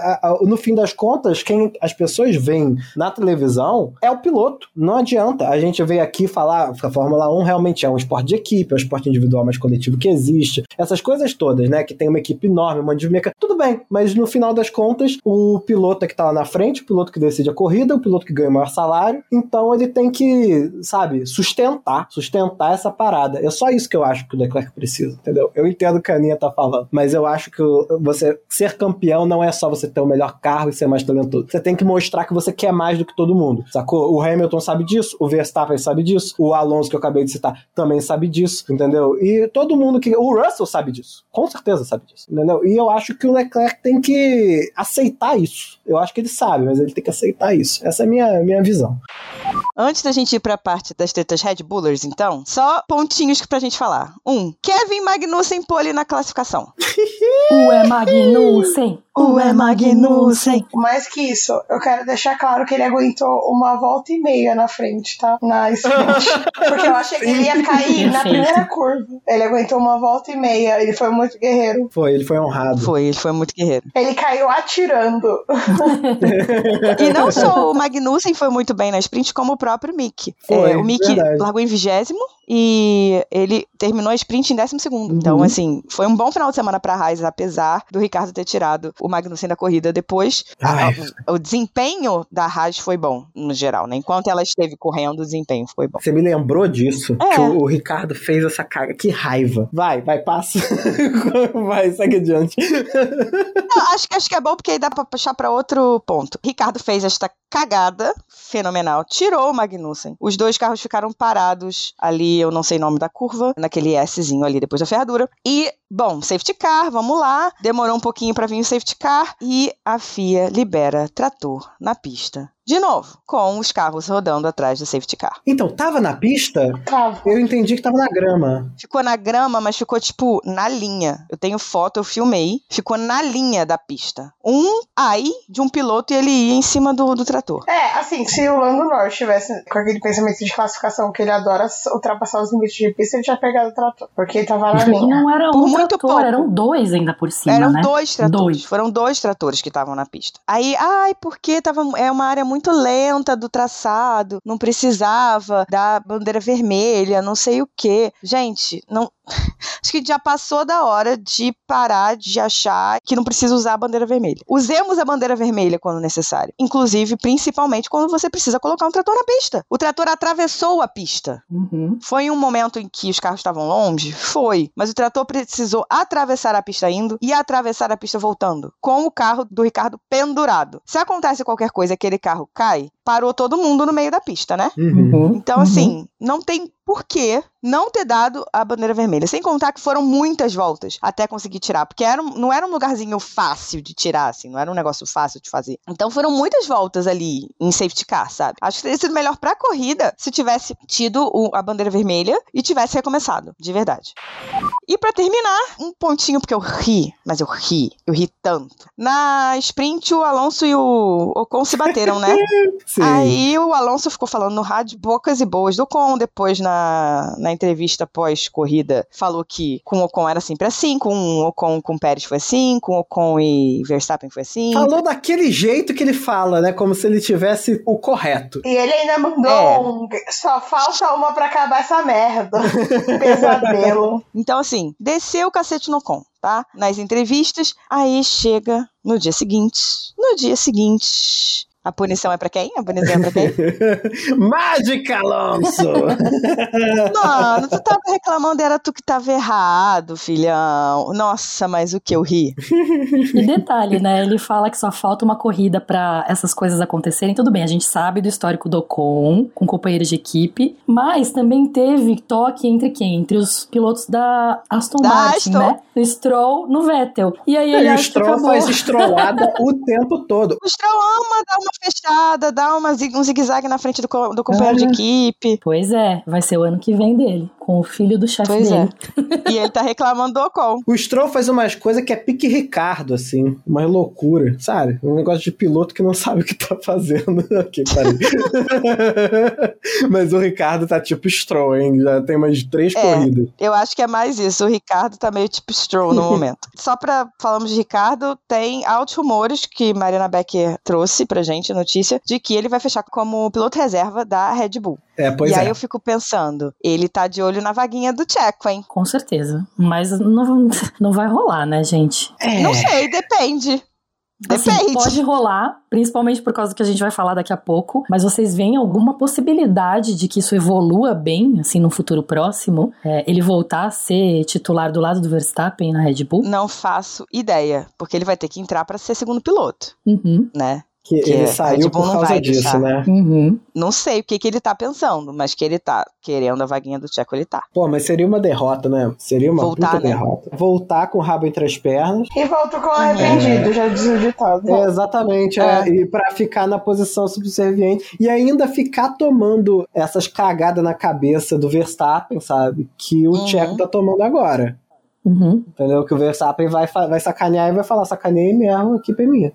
no fim das contas, quem as pessoas veem na televisão é o piloto. Não adianta a gente veio aqui falar que a Fórmula 1 realmente é um esporte de equipe, é um esporte individual mais coletivo que existe. Essas coisas todas, né? Que tem uma equipe enorme, um monte de meca. Tudo bem, mas no final das contas, o piloto é que tá lá na frente, o piloto que decide a corrida, o piloto que ganha o maior salário. Então ele tem que, sabe, sustentar, sustentar essa parada. É só isso que eu acho que o Leclerc precisa, entendeu? Eu entendo o que a Aninha tá falando, mas eu acho que você ser campeão não é só você ter o melhor carro e ser mais talentoso. Você tem que mostrar que você quer mais do que todo mundo, sacou? O Hamilton sabe disso, o Verstappen sabe disso, o Alonso que eu acabei de citar também sabe disso, entendeu? E todo mundo que. O Russell sabe disso, com certeza sabe disso, entendeu? E eu acho que o Leclerc tem que aceitar isso. Eu acho que ele sabe, mas ele tem que aceitar isso. Essa é a minha, minha visão. Antes da gente ir pra parte das tretas Red Bullers, então, só pontinhos pra gente falar. Um, Kevin Magnussen pole na classificação. Ué, Magnussen! Ué, Magnussen! Mais que isso, eu quero deixar claro que ele aguentou uma volta e meia na frente, tá? Na sprint. Porque eu achei que ele ia cair na primeira curva. Ele aguentou uma volta e meia, ele foi muito guerreiro. Foi, ele foi honrado. Foi, ele foi muito guerreiro. Ele caiu atirando. E não só o Magnussen foi muito bem na sprint, como o próprio Mick. Foi, É, o Mick verdade. largou em vigésimo e ele terminou a sprint em décimo segundo. Então, Uhum. assim, foi um bom final de semana pra Haas, apesar do Ricardo ter tirado o Magnussen da corrida depois. Ai. a- o desempenho da Haas foi bom, no geral, né? Enquanto ela esteve correndo, o desempenho foi bom. Você me lembrou disso? É. Que o, o Ricardo fez essa caga. Que raiva. Vai, vai, passa. vai, segue adiante. Não, acho, que- acho que é bom porque aí dá pra puxar pra outro ponto. Ricardo fez esta cagada fenomenal, tirou o Magnussen. Os dois carros ficaram parados ali, eu não sei o nome da curva, naquele Szinho ali depois da ferradura. E, bom, safety car, vamos lá. Demorou um pouquinho pra vir o safety car e a FIA libera trator na pista. De novo, com os carros rodando atrás do safety car. Então, tava na pista? Tava. Eu entendi que tava na grama. Ficou na grama, mas ficou, tipo, na linha. Eu tenho foto, eu filmei. Ficou na linha da pista. Um ai de um piloto e ele ia em cima do, do trator. É, assim, se o Lando Norris tivesse com aquele pensamento de classificação que ele adora ultrapassar os limites de pista, ele tinha pegado o trator. Porque ele tava na linha. não era Por um muito trator, pouco. eram dois ainda por cima, Eram né? dois tratores. Dois. Foram dois tratores que estavam na pista. Aí, ai, porque tava, é uma área muito muito lenta do traçado, não precisava da bandeira vermelha, não sei o quê. Gente, não. Acho que já passou da hora de parar de achar que não precisa usar a bandeira vermelha. Usemos a bandeira vermelha quando necessário. Inclusive, principalmente quando você precisa colocar um trator na pista. O trator atravessou a pista. Uhum. Foi um momento em que os carros estavam longe? Foi. Mas o trator precisou atravessar a pista indo e atravessar a pista voltando. Com o carro do Ricardo pendurado. Se acontece qualquer coisa, aquele carro cai, parou todo mundo no meio da pista, né? Uhum. Então, assim, não tem por que não ter dado a bandeira vermelha. Sem contar que foram muitas voltas até conseguir tirar. Porque era, não era um lugarzinho fácil de tirar, assim. Não era um negócio fácil de fazer. Então foram muitas voltas ali em safety car, sabe? Acho que teria sido melhor pra corrida se tivesse tido o- a bandeira vermelha e tivesse recomeçado. De verdade. E pra terminar, um pontinho, porque eu ri, mas eu ri, eu ri tanto. Na sprint, o Alonso e o Ocon se bateram, né? Sim. Aí o Alonso ficou falando no rádio bocas e boas do Ocon, depois na, na entrevista pós-corrida falou que com o Ocon era sempre assim, com o Ocon com o Pérez foi assim, com o Ocon e Verstappen foi assim. Falou daquele jeito que ele fala, né? Como se ele tivesse o correto. E ele ainda mandou É. um. Só falta uma pra acabar essa merda. Pesadelo. Então assim, desceu o cacete no Ocon, tá? Nas entrevistas, aí chega no dia seguinte, no dia seguinte... A punição é pra quem? A punição é pra quem? Mágica, Alonso! Mano, tu tava reclamando, era tu que tava errado, filhão. Nossa, mas o que eu ri. E detalhe, né? Ele fala que só falta uma corrida pra essas coisas acontecerem. Tudo bem, a gente sabe do histórico do Ocon, com companheiros de equipe, mas também teve toque entre quem? Entre os pilotos da Aston Da Martin, Aston. né? No Stroll, no Vettel. E aí e ele o acha que Stroll acabou. faz estrolada o tempo todo. O Stroll ama dar uma fechada, dar uma, um zigue-zague na frente do, do companheiro de Ah. equipe. Pois é, vai ser o ano que vem dele, com o filho do chefe Pois é. dele. E ele tá reclamando do Ocon. O Stroll faz umas coisas que é pique Ricardo, assim. Uma loucura, sabe? Um negócio de piloto que não sabe o que tá fazendo. ok, parei. Mas o Ricardo tá tipo Stroll, hein? Já tem umas três É. corridas. Eu acho que é mais isso. O Ricardo tá meio tipo Stroll no momento. Só pra falamos de Ricardo, tem altos rumores que Mariana Becker trouxe pra gente, notícia, de que ele vai fechar como piloto reserva da Red Bull. É, pois e é. aí eu fico pensando, ele tá de olho na vaguinha do Checo, hein? Com certeza. Mas não, não vai rolar, né, gente? É. Não sei, depende. Assim, Depende. pode rolar, principalmente por causa do que a gente vai falar daqui a pouco, mas vocês veem alguma possibilidade de que isso evolua bem, assim, no futuro próximo? É, ele voltar a ser titular do lado do Verstappen na Red Bull? Não faço ideia, porque ele vai ter que entrar pra ser segundo piloto, Uhum, né? Que que ele a saiu Red Bull por não causa vai disso, deixar. né? uhum. Não sei o que, que ele tá pensando, mas que ele tá querendo a vaguinha do Checo, ele tá. Pô, mas seria uma derrota, né? Seria uma Voltar, puta né? derrota. Voltar com o rabo entre as pernas. E volto com arrependido, já dizia o ditado. É, exatamente, é. E pra ficar na posição subserviente. E ainda ficar tomando essas cagadas na cabeça do Verstappen, sabe? Que o Uhum. Tcheco tá tomando agora. Uhum. Entendeu? Que o Verstappen vai, vai sacanear e vai falar: sacaneei mesmo, a equipe é minha.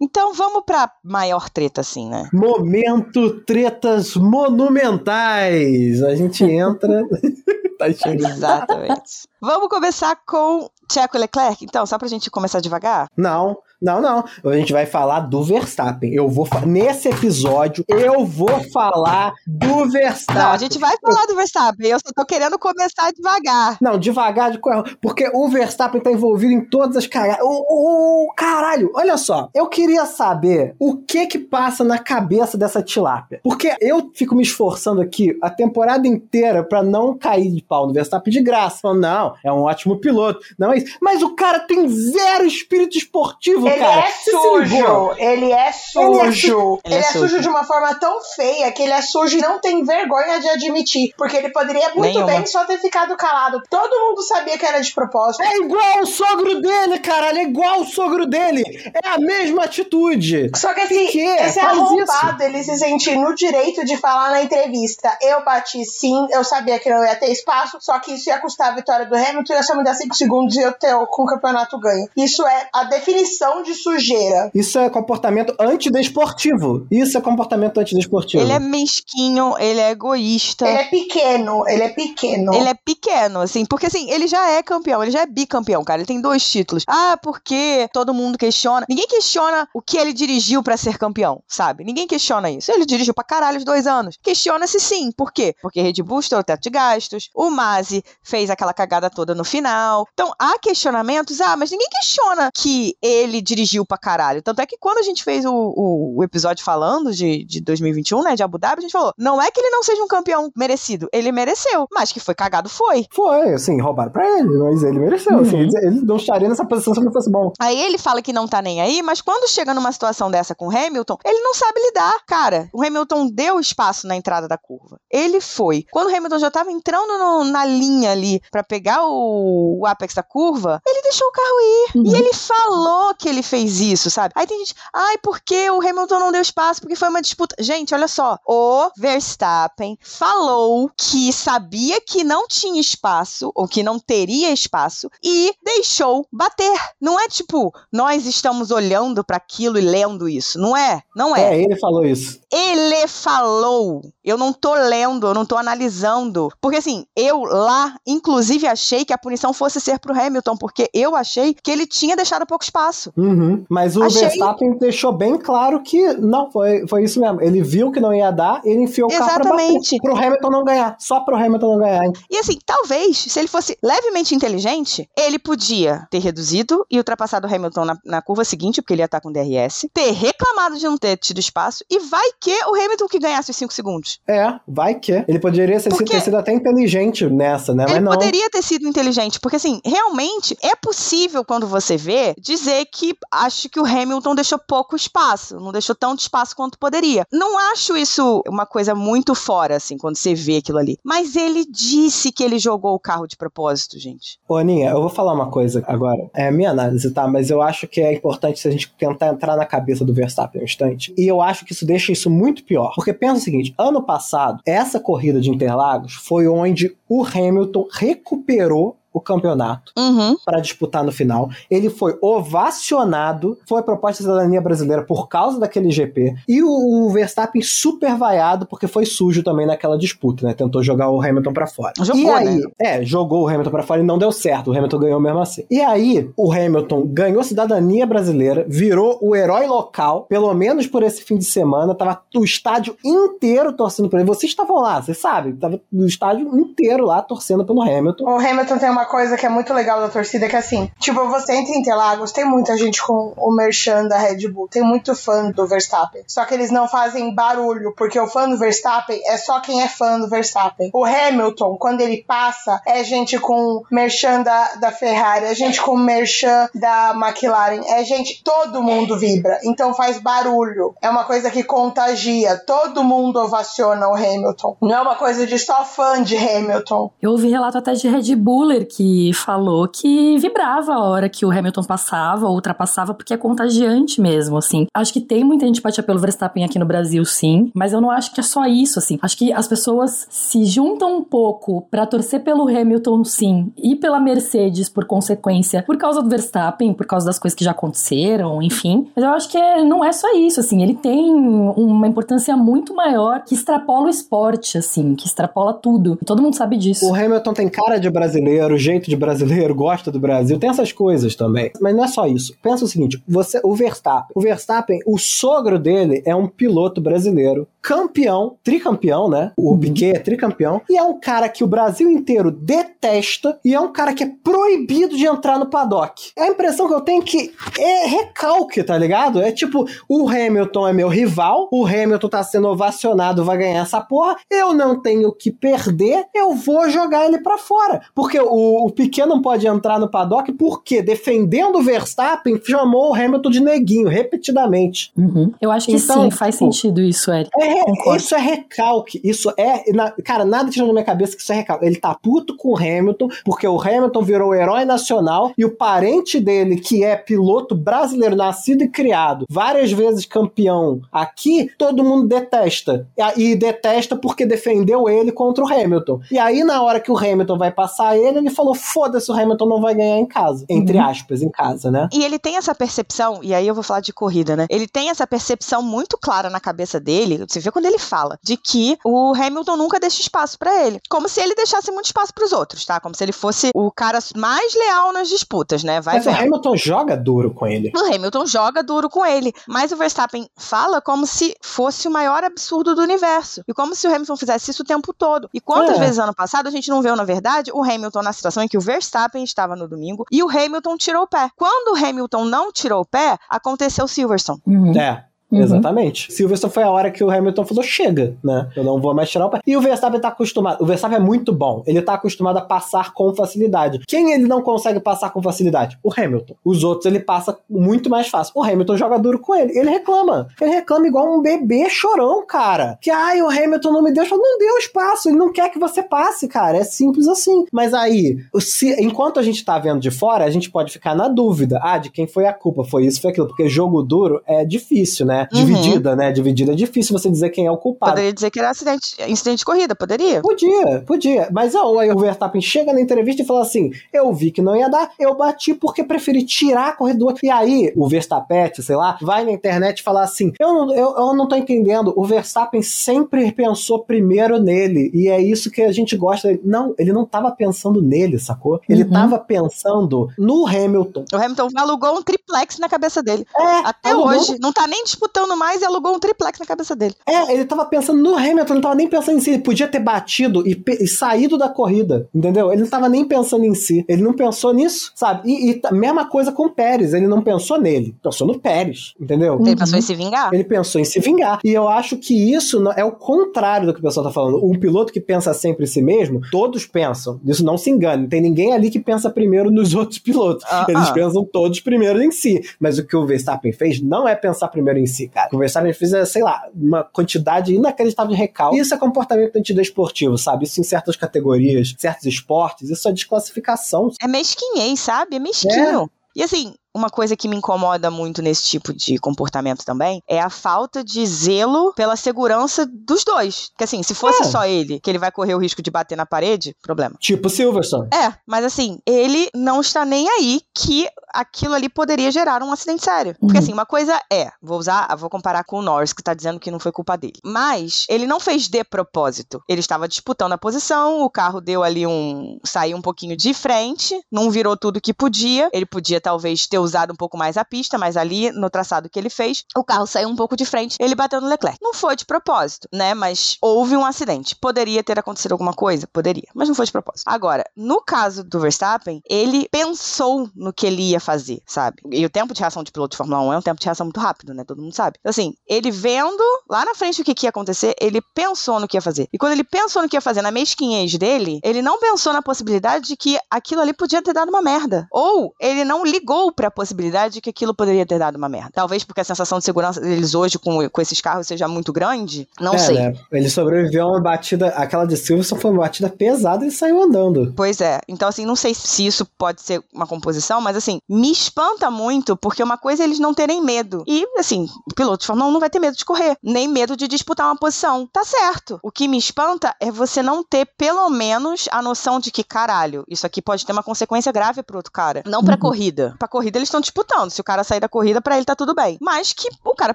Então vamos pra maior treta, assim, né? Momento tretas monumentais. A gente entra. tá cheio. Exatamente. vamos começar com Checo e Leclerc, então, só pra gente começar devagar? Não, não, não. A gente vai falar do Verstappen. Eu vou nesse episódio eu vou falar do Verstappen. Não, a gente vai falar do Verstappen, eu só tô querendo começar devagar. Não, devagar de coisa. Porque o Verstappen tá envolvido em todas as cagadas. O, o- caralho, olha só. Eu queria saber o que que passa na cabeça dessa tilápia. Porque eu fico me esforçando aqui a temporada inteira pra não cair de pau no Verstappen de graça. Falando, não, é um ótimo piloto. Não é isso. Mas o cara tem zero espírito esportivo, Ele cara. é sujo, ele é sujo. Ele Ele é é sujo sujo. de uma forma tão feia que ele é sujo e não tem vergonha de admitir. Porque ele poderia muito Nenhuma. bem só ter ficado calado. Todo mundo sabia que era de propósito. É igual o sogro dele, caralho. É igual o sogro dele. É a mesma atitude. Só que assim, Que? esse Faz arrombado, ele se sentir no direito de falar na entrevista. Eu bati sim, eu sabia que não ia ter espaço, só que isso ia custar a vitória do Hamilton, ia só me dar 5 segundos e eu ter com o campeonato ganho. Isso é a definição de sujeira. Isso é comportamento antidesportivo. Isso é comportamento antidesportivo. Ele é mesquinho, ele é egoísta. Ele é pequeno, ele é pequeno. Ele é pequeno, assim, porque assim, ele já é campeão, ele já é bicampeão, cara. Ele tem dois títulos. Ah, porque todo mundo questiona. Ninguém questiona o que ele dirigiu pra ser campeão, sabe? Ninguém questiona isso. Ele dirigiu pra caralho os dois anos. Questiona-se sim. Por quê? Porque Red Bull estourou o teto de gastos, o Masi fez aquela cagada toda no final. Então, há questionamentos, ah, mas ninguém questiona que ele dirigiu pra caralho. Tanto é que quando a gente fez o, o, o episódio falando de, de 2021, né, de Abu Dhabi, a gente falou, não é que ele não seja um campeão merecido, ele mereceu, mas que foi cagado, foi. Foi, assim, roubaram pra ele, mas ele mereceu. Assim, ele, ele não estaria nessa posição se não fosse bom. Aí ele fala que não tá nem aí, mas quando chega numa situação dessa com o Hamilton, ele não sabe lidar. Cara, o Hamilton deu espaço na entrada da curva. Ele foi. Quando o Hamilton já tava entrando no- na linha ali pra pegar o, o apex da curva, ele deixou o carro ir. Uhum. E ele falou que ele fez isso, sabe? Aí tem gente, ai, por que o Hamilton não deu espaço? Porque foi uma disputa. Gente, olha só. O Verstappen falou que sabia que não tinha espaço, ou que não teria espaço, e deixou bater. Não é tipo, nós estamos olhando pra aquilo e lendo isso. Não é. Não é. É, ele falou isso. Ele falou. Eu não tô lendo, eu não tô analisando. Porque assim, eu lá, inclusive, achei que a punição fosse ser pro Hamilton, porque eu achei que ele tinha deixado pouco espaço. Uhum. Mas o Achei- Verstappen deixou bem claro que não, foi, foi isso mesmo. Ele viu que não ia dar, ele enfiou o carro Exatamente. bater. Pro Hamilton não ganhar. Só pro Hamilton não ganhar. hein? E assim, talvez, se ele fosse levemente inteligente, ele podia ter reduzido e ultrapassado o Hamilton na, na curva seguinte, porque ele ia estar com DRS, ter reclamado de não ter tido espaço, e vai que o Hamilton que ganhasse os 5 segundos. É, vai que. Ele poderia ser, Por quê? ter sido até inteligente nessa, né? Ele Mas não. poderia ter sido inteligente, porque assim, realmente é possível quando você vê dizer que acho que o Hamilton deixou pouco espaço, não deixou tanto espaço quanto poderia. Não acho isso uma coisa muito fora, assim, quando você vê aquilo ali. Mas ele disse que ele jogou o carro de propósito, gente. Ô, Aninha, eu vou falar uma coisa agora. É a minha análise, tá? Mas eu acho que é importante a gente tentar entrar na cabeça do Verstappen um instante. E eu acho que isso deixa isso muito pior. Porque pensa o seguinte: ano passado, essa corrida de Interlagos foi onde o Hamilton recuperou o campeonato Uhum. para disputar no final. Ele foi ovacionado, foi proposta de cidadania brasileira por causa daquele GP. E o, o Verstappen super vaiado porque foi sujo também naquela disputa, né? Tentou jogar o Hamilton para fora. Jogou, e aí, né? é, jogou o Hamilton para fora e não deu certo. O Hamilton ganhou mesmo assim. E aí, o Hamilton ganhou cidadania brasileira, virou o herói local, pelo menos por esse fim de semana, tava o estádio inteiro torcendo por ele. Vocês estavam lá, vocês sabem, tava o estádio inteiro lá torcendo pelo Hamilton. O Hamilton tem uma coisa que é muito legal da torcida, que é assim, tipo, você entra em Interlagos, tem muita gente com o merchan da Red Bull, tem muito fã do Verstappen. Só que eles não fazem barulho, porque o fã do Verstappen é só quem é fã do Verstappen. O Hamilton, quando ele passa, é gente com merchan da, da Ferrari, é gente com merchan da McLaren, é gente, todo mundo vibra, então faz barulho. É uma coisa que contagia, todo mundo ovaciona o Hamilton. Não é uma coisa de só fã de Hamilton. Eu ouvi relato até de Red Buller que falou que vibrava a hora que o Hamilton passava ou ultrapassava, porque é contagiante mesmo, assim. Acho que tem muita antipatia pelo Verstappen aqui no Brasil, sim, mas eu não acho que é só isso, assim. Acho que as pessoas se juntam um pouco pra torcer pelo Hamilton, sim, e pela Mercedes, por consequência, por causa do Verstappen, por causa das coisas que já aconteceram, enfim. Mas eu acho que é- não é só isso, assim. Ele tem uma importância muito maior que extrapola o esporte, assim, que extrapola tudo. E todo mundo sabe disso. O Hamilton tem cara de brasileiro, jeito de brasileiro, gosta do Brasil, tem essas coisas também. Mas não é só isso. Pensa o seguinte: você, o Verstappen, o Verstappen, o sogro dele é um piloto brasileiro, campeão, tricampeão, né? O Piquet é tricampeão, e é um cara que o Brasil inteiro detesta e é um cara que é proibido de entrar no paddock. A impressão que eu tenho é que é recalque, tá ligado? É tipo, o Hamilton é meu rival, o Hamilton tá sendo ovacionado, vai ganhar essa porra, eu não tenho que perder, eu vou jogar ele pra fora. Porque o, o Piquet não pode entrar no paddock porque defendendo o Verstappen chamou o Hamilton de neguinho repetidamente. Uhum. Eu acho que Então, sim, faz tipo, sentido isso, Eric. É isso é recalque. Isso é. na- cara, nada tira da minha cabeça que isso é recalque. Ele tá puto com o Hamilton, porque o Hamilton virou o herói nacional e o parente dele, que é piloto brasileiro, nascido e criado, várias vezes campeão aqui, todo mundo detesta. E, e detesta porque defendeu ele contra o Hamilton. E aí, na hora que o Hamilton vai passar ele, ele falou: foda-se, o Hamilton não vai ganhar em casa. Entre Uhum. aspas, em casa, né? E ele tem essa percepção, e aí eu vou falar de corrida, né? Ele tem essa percepção muito clara na cabeça dele, você vê quando ele fala, de que o Hamilton nunca deixa espaço pra ele. Como se ele deixasse muito espaço pros outros, tá? Como se ele fosse o cara mais leal nas disputas, né? Vai Mas o. Hamilton joga duro com ele. O Hamilton joga duro com ele, mas o Verstappen fala como se fosse o maior absurdo do universo. E como se o Hamilton fizesse isso o tempo todo. E quantas É. vezes ano passado a gente não viu, na verdade, o Hamilton na situação em que o Verstappen estava no domingo e o Hamilton tirou o pé. Quando o Hamilton não tirou o pé, aconteceu o Silverstone. Uhum. É. Uhum. Exatamente. Silverstone foi a hora que o Hamilton falou: chega, né? Eu não vou mais tirar o pé. E o Verstappen tá acostumado. O Verstappen é muito bom. Ele tá acostumado a passar com facilidade. Quem ele não consegue passar com facilidade? O Hamilton. Os outros ele passa muito mais fácil. O Hamilton joga duro com ele. Ele reclama. Ele reclama igual um bebê chorão, cara. Que ai, o Hamilton não me deu espaço. Não deu espaço. Ele não quer que você passe, cara. É simples assim. Mas aí, se, enquanto a gente tá vendo de fora, a gente pode ficar na dúvida. Ah, de quem foi a culpa? Foi isso, foi aquilo. Porque jogo duro é difícil, né? Uhum. Dividida, né? Dividida é difícil você dizer quem é o culpado. Poderia dizer que era acidente, incidente de corrida, poderia? Podia, podia. Mas ó, aí o Verstappen chega na entrevista e fala assim: Eu vi que não ia dar, eu bati porque preferi tirar a corrida do outro. E aí, o Verstappen, sei lá, vai na internet falar assim: eu não, eu, eu não tô entendendo. O Verstappen sempre pensou primeiro nele. E é isso que a gente gosta. Não, ele não tava pensando nele, sacou? Ele Uhum. tava pensando no Hamilton. O Hamilton alugou um triplex na cabeça dele. É, Até alugou- hoje. Não tá nem disputando mais e alugou um triplex na cabeça dele. É, ele tava pensando no Hamilton, não tava nem pensando em si. Ele podia ter batido e, e saído da corrida, entendeu? Ele não tava nem pensando em si. Ele não pensou nisso, sabe? E, e mesma coisa com o Pérez. Ele não pensou nele. Pensou no Pérez, entendeu? Ele Uhum. pensou em se vingar. Ele pensou em se vingar. E eu acho que isso é o contrário do que o pessoal tá falando. Um piloto que pensa sempre em si mesmo, todos pensam. Isso não se engane. Tem ninguém ali que pensa primeiro nos outros pilotos. Ah, Eles ah. pensam todos primeiro em si. Mas o que o Verstappen fez não é pensar primeiro em si, cara. O Verstappen fez é, sei lá, uma quantidade inacreditável de recalque. Isso é comportamento antidesportivo, sabe? Isso em certas categorias, certos esportes, isso é desclassificação. É mesquinhez, sabe? É mesquinho. E assim, uma coisa que me incomoda muito nesse tipo de comportamento também é a falta de zelo pela segurança dos dois. Porque assim, se fosse É. só ele, que ele vai correr o risco de bater na parede, problema. Tipo Silverstone. É, mas assim, ele não está nem aí que aquilo ali poderia gerar um acidente sério. Porque Uhum. assim, uma coisa é, vou usar, vou comparar com o Norris, que tá dizendo que não foi culpa dele. Mas ele não fez de propósito. Ele estava disputando a posição, o carro deu ali um. saiu um pouquinho de frente, não virou tudo que podia. Ele podia talvez ter usado um pouco mais a pista, mas ali no traçado que ele fez, o carro saiu um pouco de frente, ele bateu no Leclerc. Não foi de propósito, né? Mas houve um acidente. Poderia ter acontecido alguma coisa? Poderia, mas não foi de propósito. Agora, no caso do Verstappen, ele pensou no que ele ia fazer, sabe? E o tempo de reação de piloto de Fórmula 1 é um tempo de reação muito rápido, né? Todo mundo sabe. Assim, ele vendo lá na frente o que, que ia acontecer, ele pensou no que ia fazer. E quando ele pensou no que ia fazer na mesquinhez dele, ele não pensou na possibilidade de que aquilo ali podia ter dado uma merda. Ou ele não ligou pra possibilidade de que aquilo poderia ter dado uma merda. Talvez porque a sensação de segurança deles hoje com, com esses carros seja muito grande. Não É, sei. né? Ele sobreviveu a uma batida. Aquela de Silverstone foi uma batida pesada e ele saiu andando. Pois é. Então, assim, não sei se isso pode ser uma composição, mas, assim, me espanta muito, porque uma coisa é eles não terem medo. E, assim, o piloto Fórmula 1 não vai ter medo de correr, nem medo de disputar uma posição. Tá certo. O que me espanta é você não ter, pelo menos, a noção de que, caralho, isso aqui pode ter uma consequência grave pro outro cara. Não pra Uhum. corrida. Pra corrida eles estão disputando. Se o cara sair da corrida, pra ele tá tudo bem. Mas que o cara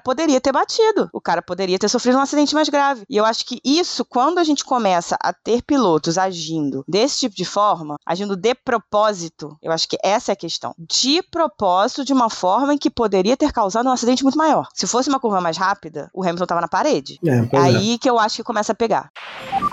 poderia ter batido. O cara poderia ter sofrido um acidente mais grave. E eu acho que isso, quando a gente começa a ter pilotos agindo desse tipo de forma, agindo de propósito, eu acho que essa é a questão. De propósito, de uma forma em que poderia ter causado um acidente muito maior. Se fosse uma curva mais rápida, o Hamilton tava na parede. É, é. Aí que eu acho que começa a pegar.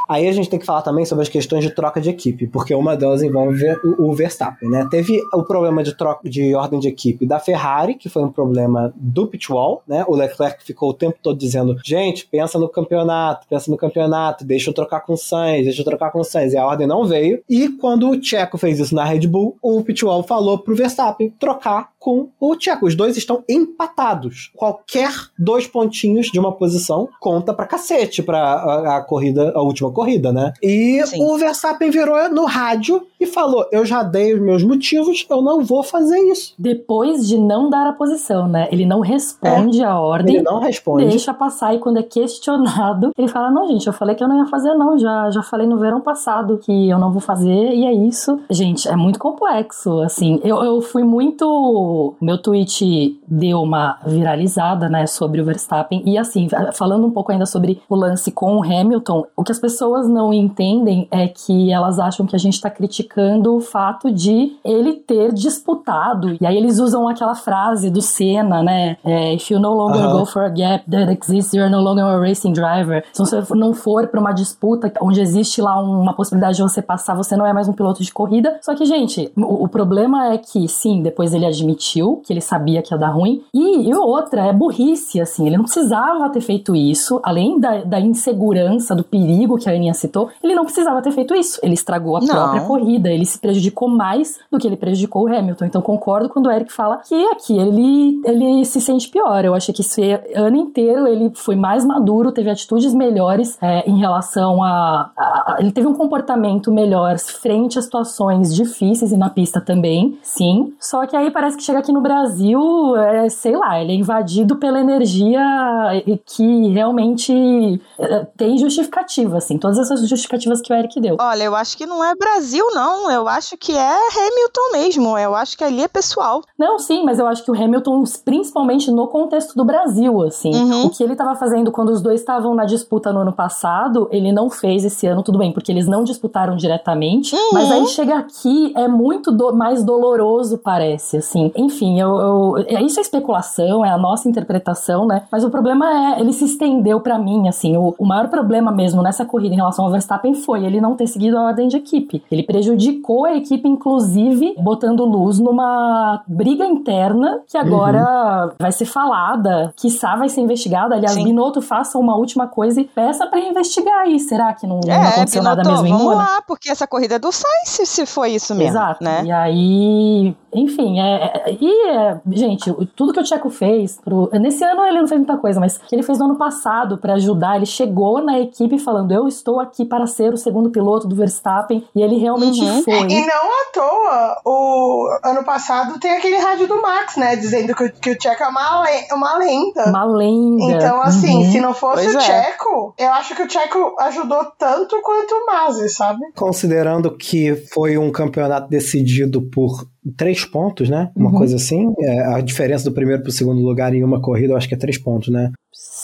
Aí a gente tem que falar também sobre as questões de troca de equipe, porque uma delas envolve o, Verstappen, né? Teve o problema de troca de ordem de equipe da Ferrari, que foi um problema do pitwall, né? O Leclerc ficou o tempo todo dizendo: gente, pensa no campeonato, pensa no campeonato, deixa eu trocar com o Sainz, deixa eu trocar com o Sainz. E a ordem não veio. E quando o Checo fez isso na Red Bull, o pitwall falou pro Verstappen trocar com o Checo. Os dois estão empatados. Qualquer dois pontinhos de uma posição conta pra cacete pra a, a corrida, a última corrida, né? E Sim. o Verstappen virou no rádio e falou: Eu já dei os meus motivos, eu não vou fazer isso. Depois de não dar a posição, né? Ele não responde a ordem. Ele não responde. Deixa passar e quando é questionado, ele fala: Não, gente, eu falei que eu não ia fazer, não. Já, já falei no verão passado que eu não vou fazer, e é isso. Gente, é muito complexo. Assim, eu, eu fui muito. Meu tweet deu uma viralizada, né, sobre o Verstappen. E assim, falando um pouco ainda sobre o lance com o Hamilton, o que as pessoas não entendem é que elas acham que a gente tá criticando o fato de ele ter disputado. E aí eles usam aquela frase do Senna, né? É, If you no longer Aham. go for a gap that exists, you're no longer a racing driver. Se você não for pra uma disputa onde existe lá uma possibilidade de você passar, você não é mais um piloto de corrida. Só que, gente, o, o problema é que, sim, depois ele admitiu que ele sabia que ia dar ruim. E, e outra, é burrice, assim. Ele não precisava ter feito isso. Além da, da insegurança, do perigo que a Aninha citou, ele não precisava ter feito isso. Ele estragou a Não. própria corrida. Ele se prejudicou mais do que ele prejudicou o Hamilton. Então, concordo quando o Eric fala que aqui ele, ele se sente pior. Eu achei que esse ano inteiro ele foi mais maduro, teve atitudes melhores é, em relação a, a- Ele teve um comportamento melhor frente a situações difíceis e na pista também, sim. Só que aí parece que chega aqui no Brasil, é, sei lá, ele é invadido pela energia que realmente é, tem justificativa, assim. Todas essas justificativas que o Eric deu. Olha, eu acho que não é Brasil, não. Eu acho que é Hamilton mesmo. Eu acho que ali é pessoal. Não, sim, mas eu acho que o Hamilton, principalmente no contexto do Brasil, assim, Uhum. o que ele estava fazendo quando os dois estavam na disputa no ano passado, ele não fez esse ano, tudo bem, porque eles não disputaram diretamente, Uhum. mas aí chega aqui é muito do- mais doloroso, parece, assim. Enfim, eu, eu- é- isso é especulação, é a nossa interpretação, né? Mas o problema é, ele se estendeu pra mim, assim, o, o maior problema mesmo nessa corrida relação ao Verstappen foi ele não ter seguido a ordem de equipe. Ele prejudicou a equipe, inclusive, botando luz numa briga interna que agora vai ser falada, quiçá vai ser investigada. Aliás, Sim. Binotto faça uma última coisa e peça pra investigar aí. Será que não, não é, aconteceu nada Binotto, mesmo em vamos lá, porque essa corrida é do Sainz, se- foi isso mesmo, Exato. né? E aí, enfim, é, é- e é, gente, tudo que o Tcheco fez pro, nesse ano ele não fez muita coisa, mas que ele fez no ano passado pra ajudar, ele chegou na equipe falando: "Eu estou aqui para ser o segundo piloto do Verstappen", e ele realmente Uhum. foi. E não à toa, o ano passado tem aquele rádio do Max, né? Dizendo que, o- que o Tcheco é uma, uma lenda. Uma lenda. Então, assim, Uhum. se não fosse Pois o é. Tcheco, eu acho que o Tcheco ajudou tanto quanto o Mazzi, sabe? Considerando que foi um campeonato decidido por três pontos, né? Uma Uhum. coisa assim. É, a diferença do primeiro pro segundo lugar em uma corrida, eu acho que é três pontos, né?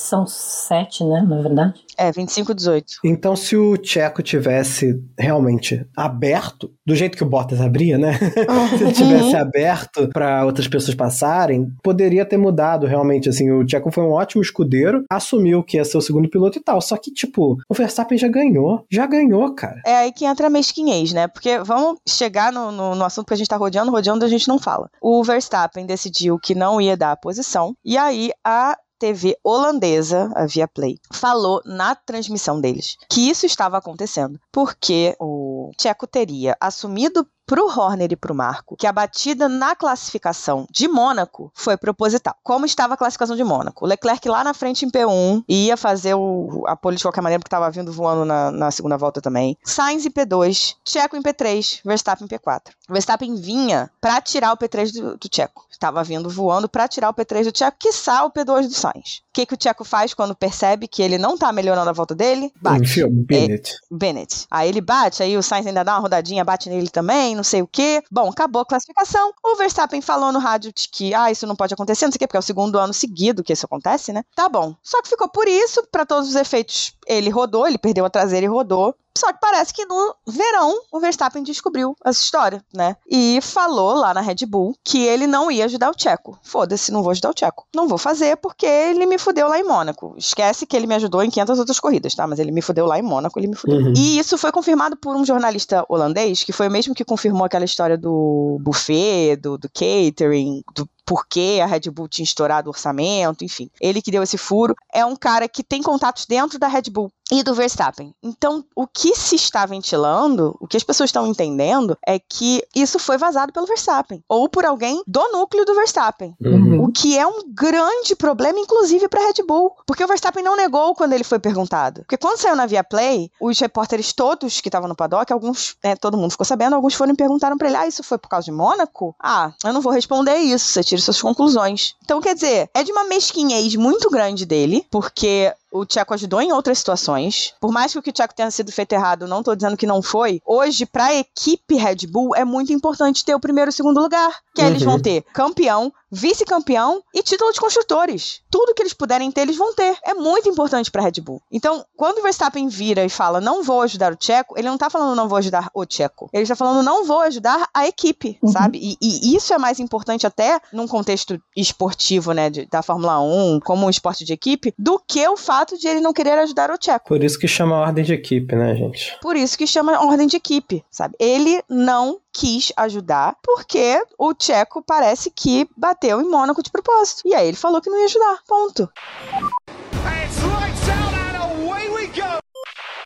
São sete, né? Na verdade. É, 25 18. Então, se o Tcheco tivesse realmente aberto, do jeito que o Bottas abria, né? se ele tivesse aberto para outras pessoas passarem, poderia ter mudado realmente. Assim, o Tcheco foi um ótimo escudeiro, assumiu que ia ser o segundo piloto e tal. Só que, tipo, o Verstappen já ganhou. Já ganhou, cara. É aí que entra a mesquinhez, né? Porque vamos chegar no, no, no assunto que a gente tá rodeando, rodeando, a gente não fala. O Verstappen decidiu que não ia dar a posição, e aí a TV holandesa, a Viaplay, falou na transmissão deles que isso estava acontecendo porque o Tcheco teria assumido pro Horner e pro Marco que a batida na classificação de Mônaco foi proposital. Como estava a classificação de Mônaco? O Leclerc lá na frente em P1 ia fazer o, a pole de qualquer maneira, porque estava vindo voando na, na segunda volta também. Sainz em P2, Tcheco em P3, Verstappen em P4. Verstappen vinha para tirar o P3 do, do Tcheco. Estava vindo voando para tirar o P3 do Tcheco, quiçá o P2 do Sainz. O que, que o Tcheco faz quando percebe que ele não tá melhorando a volta dele? Bate. Enfia o Bennett. Bennett. Aí ele bate, aí o Sainz ainda dá uma rodadinha, bate nele também, não sei o quê. Bom, acabou a classificação. O Verstappen falou no rádio de que, ah, isso não pode acontecer, não sei o quê, porque é o segundo ano seguido que isso acontece, né? Tá bom. Só que ficou por isso, pra todos os efeitos, ele rodou, ele perdeu a traseira e rodou. Só que parece que no verão o Verstappen descobriu essa história, né? E falou lá na Red Bull que ele não ia ajudar o Tcheco. Foda-se, não vou ajudar o Tcheco. Não vou fazer porque ele me fudeu lá em Mônaco. Esquece que ele me ajudou em 500 outras corridas, tá? Mas ele me fudeu lá em Mônaco, ele me fudeu. Uhum. E isso foi confirmado por um jornalista holandês, que foi o mesmo que confirmou aquela história do buffet, do, do catering, do porquê a Red Bull tinha estourado o orçamento, enfim. Ele que deu esse furo é um cara que tem contatos dentro da Red Bull. E do Verstappen. Então, o que se está ventilando, o que as pessoas estão entendendo é que isso foi vazado pelo Verstappen ou por alguém do núcleo do Verstappen. Uhum. O que é um grande problema, inclusive, para Red Bull. Porque o Verstappen não negou quando ele foi perguntado. Porque quando saiu na Via Play, os repórteres todos que estavam no paddock, alguns, né, todo mundo ficou sabendo, alguns foram e perguntaram para ele: ah, isso foi por causa de Mônaco? Ah, eu não vou responder isso, você tira suas conclusões. Então, quer dizer, é de uma mesquinhez muito grande dele, porque o Tcheco ajudou em outras situações. Por mais que o que o Tcheco tenha sido feito errado, não tô dizendo que não foi. Hoje, pra equipe Red Bull, é muito importante ter o primeiro e o segundo lugar. Que aí eles Uhum. vão ter campeão, vice-campeão e título de construtores. Tudo que eles puderem ter, eles vão ter. É muito importante pra Red Bull. Então, quando o Verstappen vira e fala não vou ajudar o Tcheco, ele não tá falando não vou ajudar o Tcheco. Ele está falando não vou ajudar a equipe, sabe? E, e isso é mais importante até num contexto esportivo, né, de- da Fórmula 1, como um esporte de equipe, do que o fato de ele não querer ajudar o Tcheco. Por isso que chama ordem de equipe, né, gente? Por isso que chama ordem de equipe, sabe? Ele não quis ajudar porque o Tcheco parece que bateu em Mônaco de propósito. E aí ele falou que não ia ajudar. Ponto.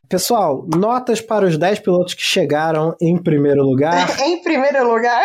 Pessoal, notas para os 10 pilotos que chegaram em primeiro lugar. em primeiro lugar,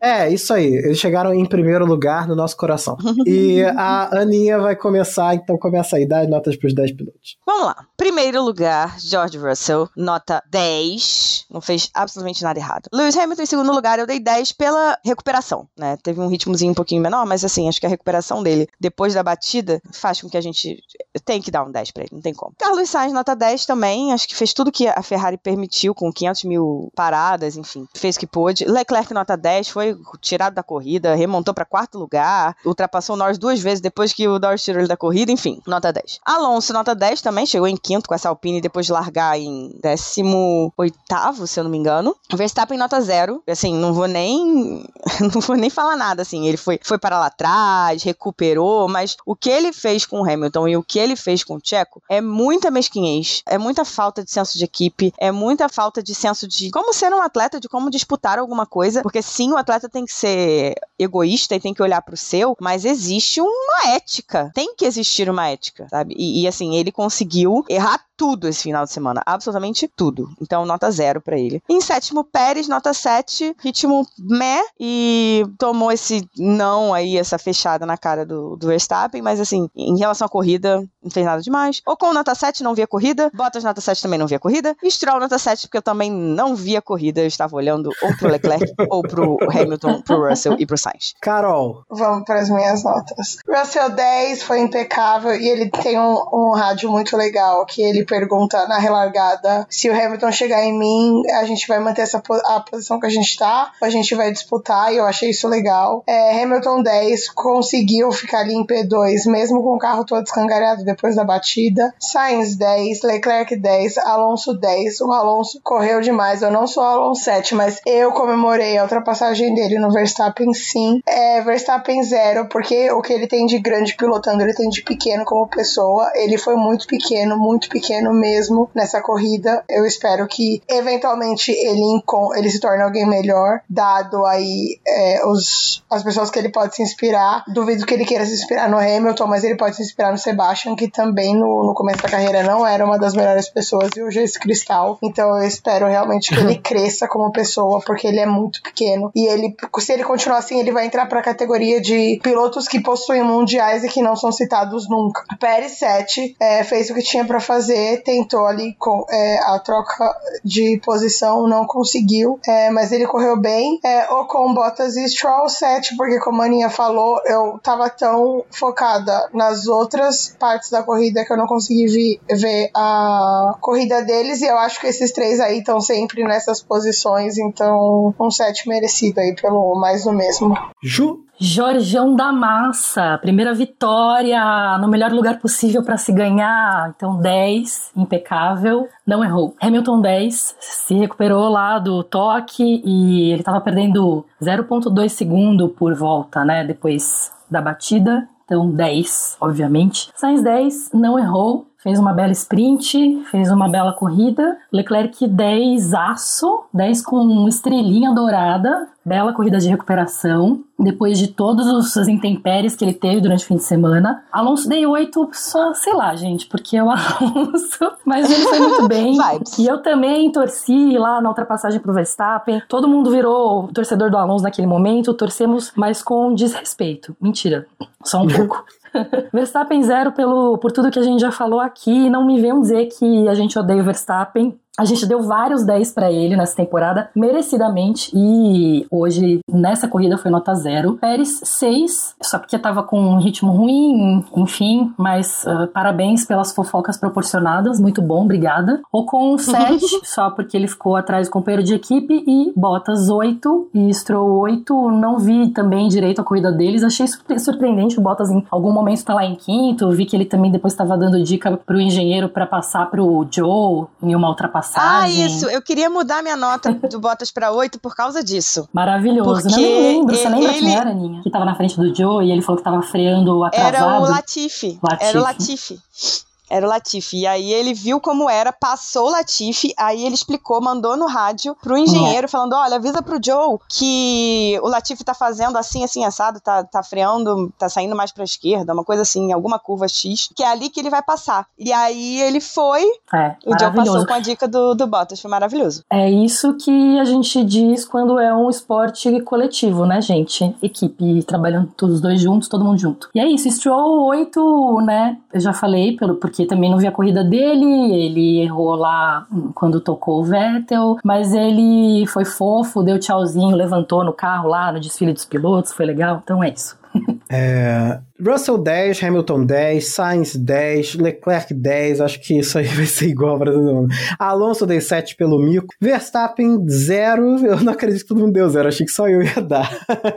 É, isso aí. Eles chegaram em primeiro lugar no nosso coração. E a Aninha vai começar, então começa aí, dá as notas para os 10 pilotos. Vamos lá. Primeiro lugar, George Russell, nota 10. Não fez absolutamente nada errado. Lewis Hamilton, em segundo lugar, eu dei 10 pela recuperação, né? Teve um ritmozinho um pouquinho menor, mas assim, acho que a recuperação dele depois da batida faz com que a gente tem que dar um 10 pra ele, não tem como. Carlos Sainz, nota 10 também. Acho que fez tudo que a Ferrari permitiu, com 500 mil paradas, enfim, fez o que pôde. Leclerc, nota 10, foi tirado da corrida, remontou pra quarto lugar, ultrapassou o Norris duas vezes depois que o Norris tirou ele da corrida, enfim, nota 10. Alonso, nota 10 também, chegou em quinto com essa Alpine depois de largar em 18, se eu não me engano. Verstappen, nota 0. Assim, não vou nem. não vou nem falar nada, assim. Ele foi, foi para lá atrás, recuperou, mas o que ele fez com o Hamilton e o que ele fez com o Checo é muita mesquinhez, é muita falta de senso de equipe, é muita falta de senso de como ser um atleta, de como disputar alguma coisa, porque sim, o atleta tem que ser egoísta e tem que olhar pro seu, mas existe uma ética, tem que existir uma ética, sabe? E, e, assim, ele conseguiu errar tudo esse final de semana, absolutamente tudo. Então, nota zero pra ele. Em sétimo, Pérez, nota 7, ritmo meh, e tomou esse não aí, essa fechada na cara do, do Verstappen, mas assim, em relação à corrida, não fez nada demais. Ocon, nota 7, não via corrida. Bottas, nota 7, também não via corrida. E Stroll, nota 7, porque eu também não via corrida, eu estava olhando ou pro Leclerc, ou pro Hamilton, pro Russell e pro Sainz. Carol, vamos para as minhas notas. Russell 10 foi impecável e ele tem um, um rádio muito legal que ele pergunta na relargada se o Hamilton chegar em mim, a gente vai manter essa a posição que a gente tá, a gente vai disputar, e eu achei isso legal. É, Hamilton 10 conseguiu ficar ali em P2, mesmo com o carro todo escangalhado depois da batida. Sainz 10, Leclerc 10, Alonso 10. O Alonso correu demais. Eu não sou Alonso 7, mas eu comemorei a ultrapassagem dele no Verstappen sim. É, Verstappen 0, porque o que ele tem de grande pilotando, ele tem de pequeno como pessoa. Ele foi muito pequeno, muito pequeno mesmo nessa corrida. Eu espero que eventualmente ele, ele se torne alguém melhor, dado aí é, os, as pessoas que ele pode se inspirar. Duvido que ele queira se inspirar no Hamilton, mas ele pode se inspirar no Sebastian, que também no, no começo da carreira não era uma das melhores pessoas e hoje é esse cristal. Então eu espero realmente que ele cresça como pessoa, porque ele é muito pequeno. E ele, se ele continuar assim, ele vai entrar para a categoria de pilotos que possuem mundiais e que não são citados nunca. Pérez 7 é, fez o que tinha para fazer, tentou ali com é, a troca de posição, não conseguiu, é, mas ele correu bem. É, Ocon, Bottas e Stroll 7, porque como a Aninha falou, eu tava tão focada nas outras partes da corrida que eu não consegui vi- ver a corrida deles, e eu acho que esses três aí estão sempre nessas posições, então um 7 merecido aí pelo mais do mesmo. Ju, Jorjão da Massa, primeira vitória no melhor lugar possível para se ganhar. Então 10, impecável, não errou. Hamilton 10, se recuperou lá do toque e ele estava perdendo 0.2 segundo por volta, né, depois da batida. Então 10, obviamente. Sainz 10, não errou. Fez uma bela sprint, fez uma bela corrida. Leclerc 10 aço, 10 com estrelinha dourada, bela corrida de recuperação. Depois de todas as intempéries que ele teve durante o fim de semana. Alonso dei 8, só, sei lá, gente, porque é o Alonso. Mas ele foi muito bem. E eu também torci lá na ultrapassagem pro Verstappen. Todo mundo virou torcedor do Alonso naquele momento. Torcemos, mas com desrespeito. Mentira, só um pouco. Verstappen zero pelo, por tudo que a gente já falou aqui. Não me venham dizer que a gente odeia o Verstappen. A gente deu vários 10 para ele nessa temporada, merecidamente, e hoje nessa corrida foi nota zero. Pérez 6, só porque tava com um ritmo ruim, enfim, mas uh, parabéns pelas fofocas proporcionadas, muito bom, obrigada. Ocon 7, só porque ele ficou atrás do companheiro de equipe, e Bottas 8 e Stroll 8. Não vi também direito a corrida deles, achei surpre- surpreendente o Bottas em algum momento tá lá em quinto, vi que ele também depois estava dando dica pro engenheiro para passar pro Joe em uma ultrapassagem. Ah, isso. Eu queria mudar minha nota do Bottas pra 8 por causa disso. Maravilhoso. Porque Não nem lembro. Você lembra ele- quem era, Aninha? Que tava na frente do Joe e ele falou que tava freando atrasado. Era o Latifi. Latifi. Era o Latifi. Era o Latifi. E aí ele viu como era, passou o Latifi, aí ele explicou, mandou no rádio pro engenheiro, falando: olha, avisa pro Joe que o Latifi tá fazendo assim, assim, assado, tá, tá freando, tá saindo mais pra esquerda, uma coisa assim, alguma curva X, que é ali que ele vai passar. E aí ele foi, É, o Joe passou com a dica do, do Bottas, foi maravilhoso. É isso que a gente diz quando é um esporte coletivo, né, gente? Equipe trabalhando todos os dois juntos, todo mundo junto. E é isso, Stroll 8, né? Eu já falei, pelo, porque também não vi a corrida dele, ele errou lá hum, quando tocou o Vettel, mas ele foi fofo, deu tchauzinho, levantou no carro lá no desfile dos pilotos, foi legal, então é isso. É, Russell 10, Hamilton 10, Sainz 10, Leclerc 10, acho que isso aí vai ser igual para todo mundo. Alonso dei 7 pelo mico, Verstappen 0, eu não acredito que todo mundo deu 0, achei que só eu ia dar.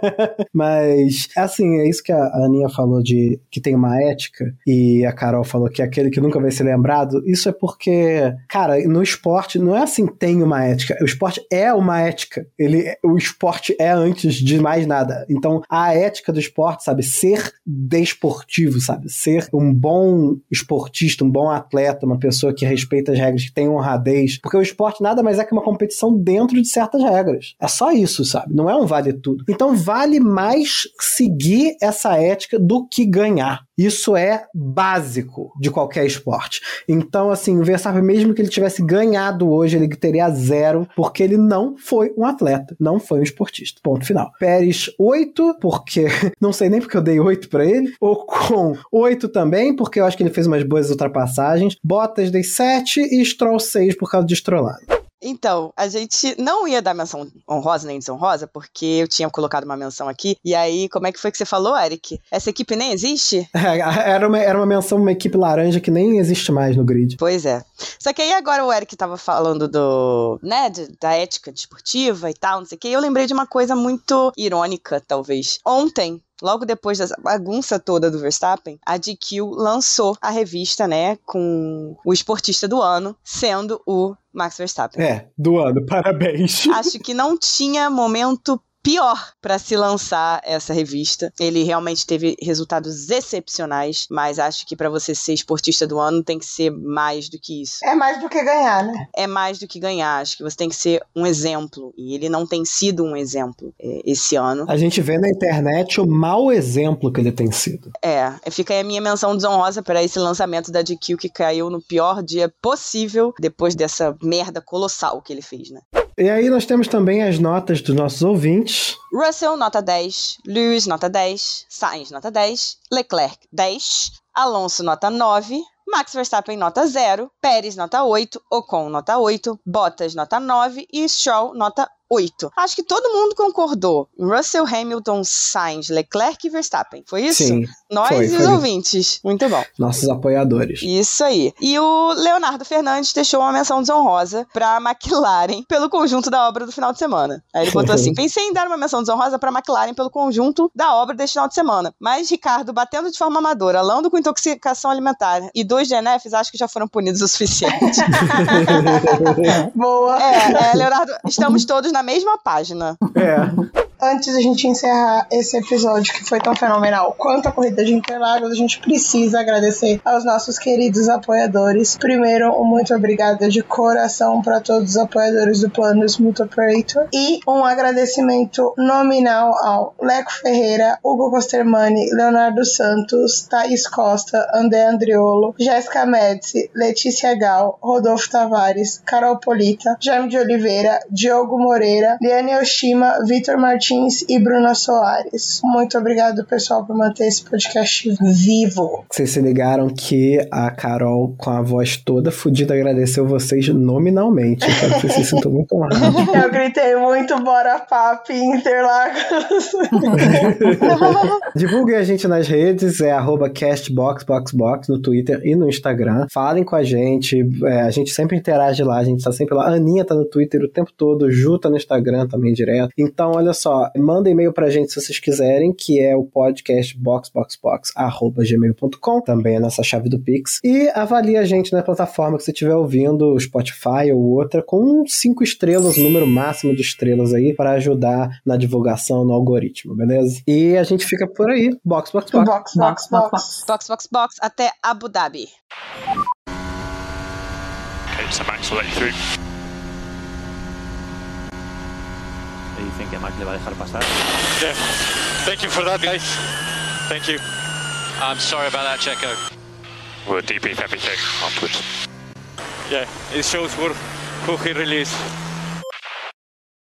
Mas, assim, é isso que a Aninha falou de que tem uma ética e a Carol falou que é aquele que nunca vai ser lembrado. Isso é porque, cara, no esporte não é assim tem uma ética, o esporte é uma ética. Ele, o esporte é antes de mais nada. Então, a ética do esporte, sabe, ser desportivo, sabe, ser um bom esportista, um bom atleta, uma pessoa que respeita as regras, que tem honradez, porque o esporte nada mais é que uma competição dentro de certas regras. É só isso, sabe? Não é um vale tudo. Então, vale mais seguir essa ética do que ganhar. Isso é básico de qualquer esporte. Então, assim, o Verstappen, mesmo que ele tivesse ganhado hoje, ele teria zero, porque ele não foi um atleta, não foi um esportista. Ponto final. Pérez, 8, porque não sei nem porque eu dei 8 pra ele. Ocon, 8 também, porque eu acho que ele fez umas boas ultrapassagens. Bottas, dei 7 e Stroll, 6 por causa de estrolado. Então, a gente não ia dar menção honrosa nem desonrosa, porque eu tinha colocado uma menção aqui. E aí, como é que foi que você falou, Eric? Essa equipe nem existe? Era uma, era uma menção, uma equipe laranja que nem existe mais no grid. Pois é. Só que aí agora o Eric tava falando do, né, da ética desportiva e tal, não sei o que. E eu lembrei de uma coisa muito irônica, talvez. Ontem, Logo depois dessa bagunça toda do Verstappen, a GQ lançou a revista, né, com o esportista do ano sendo o Max Verstappen. É, do ano, parabéns. Acho que não tinha momento pior para se lançar essa revista. Ele realmente teve resultados excepcionais, mas acho que para você ser esportista do ano tem que ser mais do que isso. É mais do que ganhar, né? É mais do que ganhar, acho que você tem que ser um exemplo. E ele não tem sido um exemplo é, esse ano. A gente vê na internet o mau exemplo que ele tem sido. É, fica aí a minha menção desonrosa para esse lançamento da GQ que caiu no pior dia possível depois dessa merda colossal que ele fez, né? E aí nós temos também as notas dos nossos ouvintes. Russell, nota 10. Lewis, nota 10. Sainz, nota 10. Leclerc, 10. Alonso, nota 9. Max Verstappen, nota 0. Pérez, nota 8. Ocon, nota 8. Bottas, nota 9. E Stroll, nota 8. Acho que todo mundo concordou. Russell, Hamilton, Sainz, Leclerc e Verstappen. Foi isso? Sim, Nós foi, e os foi. ouvintes. Muito bom. nossos apoiadores. Isso aí. E o Leonardo Fernandes deixou uma menção desonrosa pra McLaren pelo conjunto da obra do final de semana. Aí ele botou assim: pensei em dar uma menção desonrosa pra McLaren pelo conjunto da obra deste final de semana. Mas Ricardo, batendo de forma amadora, Lando com intoxicação alimentar e dois DNFs, acho que já foram punidos o suficiente. Boa. é, é, Leonardo, estamos todos na mesma página. É. antes da gente encerrar esse episódio que foi tão fenomenal quanto a corrida de Interlagos, a gente precisa agradecer aos nossos queridos apoiadores. Primeiro, um muito obrigada de coração para todos os apoiadores do plano Smooth Operator e um agradecimento nominal ao Leco Ferreira, Hugo Costermani, Leonardo Santos, Thaís Costa, André Andriolo, Jéssica Médici, Letícia Gal, Rodolfo Tavares, Carol Polita, Jaime de Oliveira, Diogo Moreira, Liane Oshima, Vitor Martins e Bruna Soares. Muito obrigado, pessoal, por manter esse podcast vivo. Vocês se ligaram que a Carol, com a voz toda fodida, agradeceu vocês nominalmente. Quero que vocês se sintam muito honrados. Eu gritei muito Bora Papi Interlagos. Divulguem a gente nas redes, é arroba castboxboxbox no Twitter e no Instagram. Falem com a gente, é, a gente sempre interage lá, a gente tá sempre lá. A Aninha tá no Twitter o tempo todo, Ju tá no Instagram também direto. Então, olha só, manda e-mail pra gente se vocês quiserem, que é o podcast boxboxbox.gmail.com, também é a nossa chave do Pix. E avalie a gente na plataforma que você estiver ouvindo, Spotify ou outra, com cinco estrelas, o número máximo de estrelas aí, para ajudar na divulgação no algoritmo, beleza? E a gente fica por aí. Box, box, box. Box, box, box. Box, box, box, até Abu Dhabi. Okay, so Max will let you through. Que Max le va a dejar pasar. Yeah. Thank you for that, guys. Thank you. I'm sorry about that, Checo. We'll debrief everything afterwards. Yeah, it shows who, who he really is.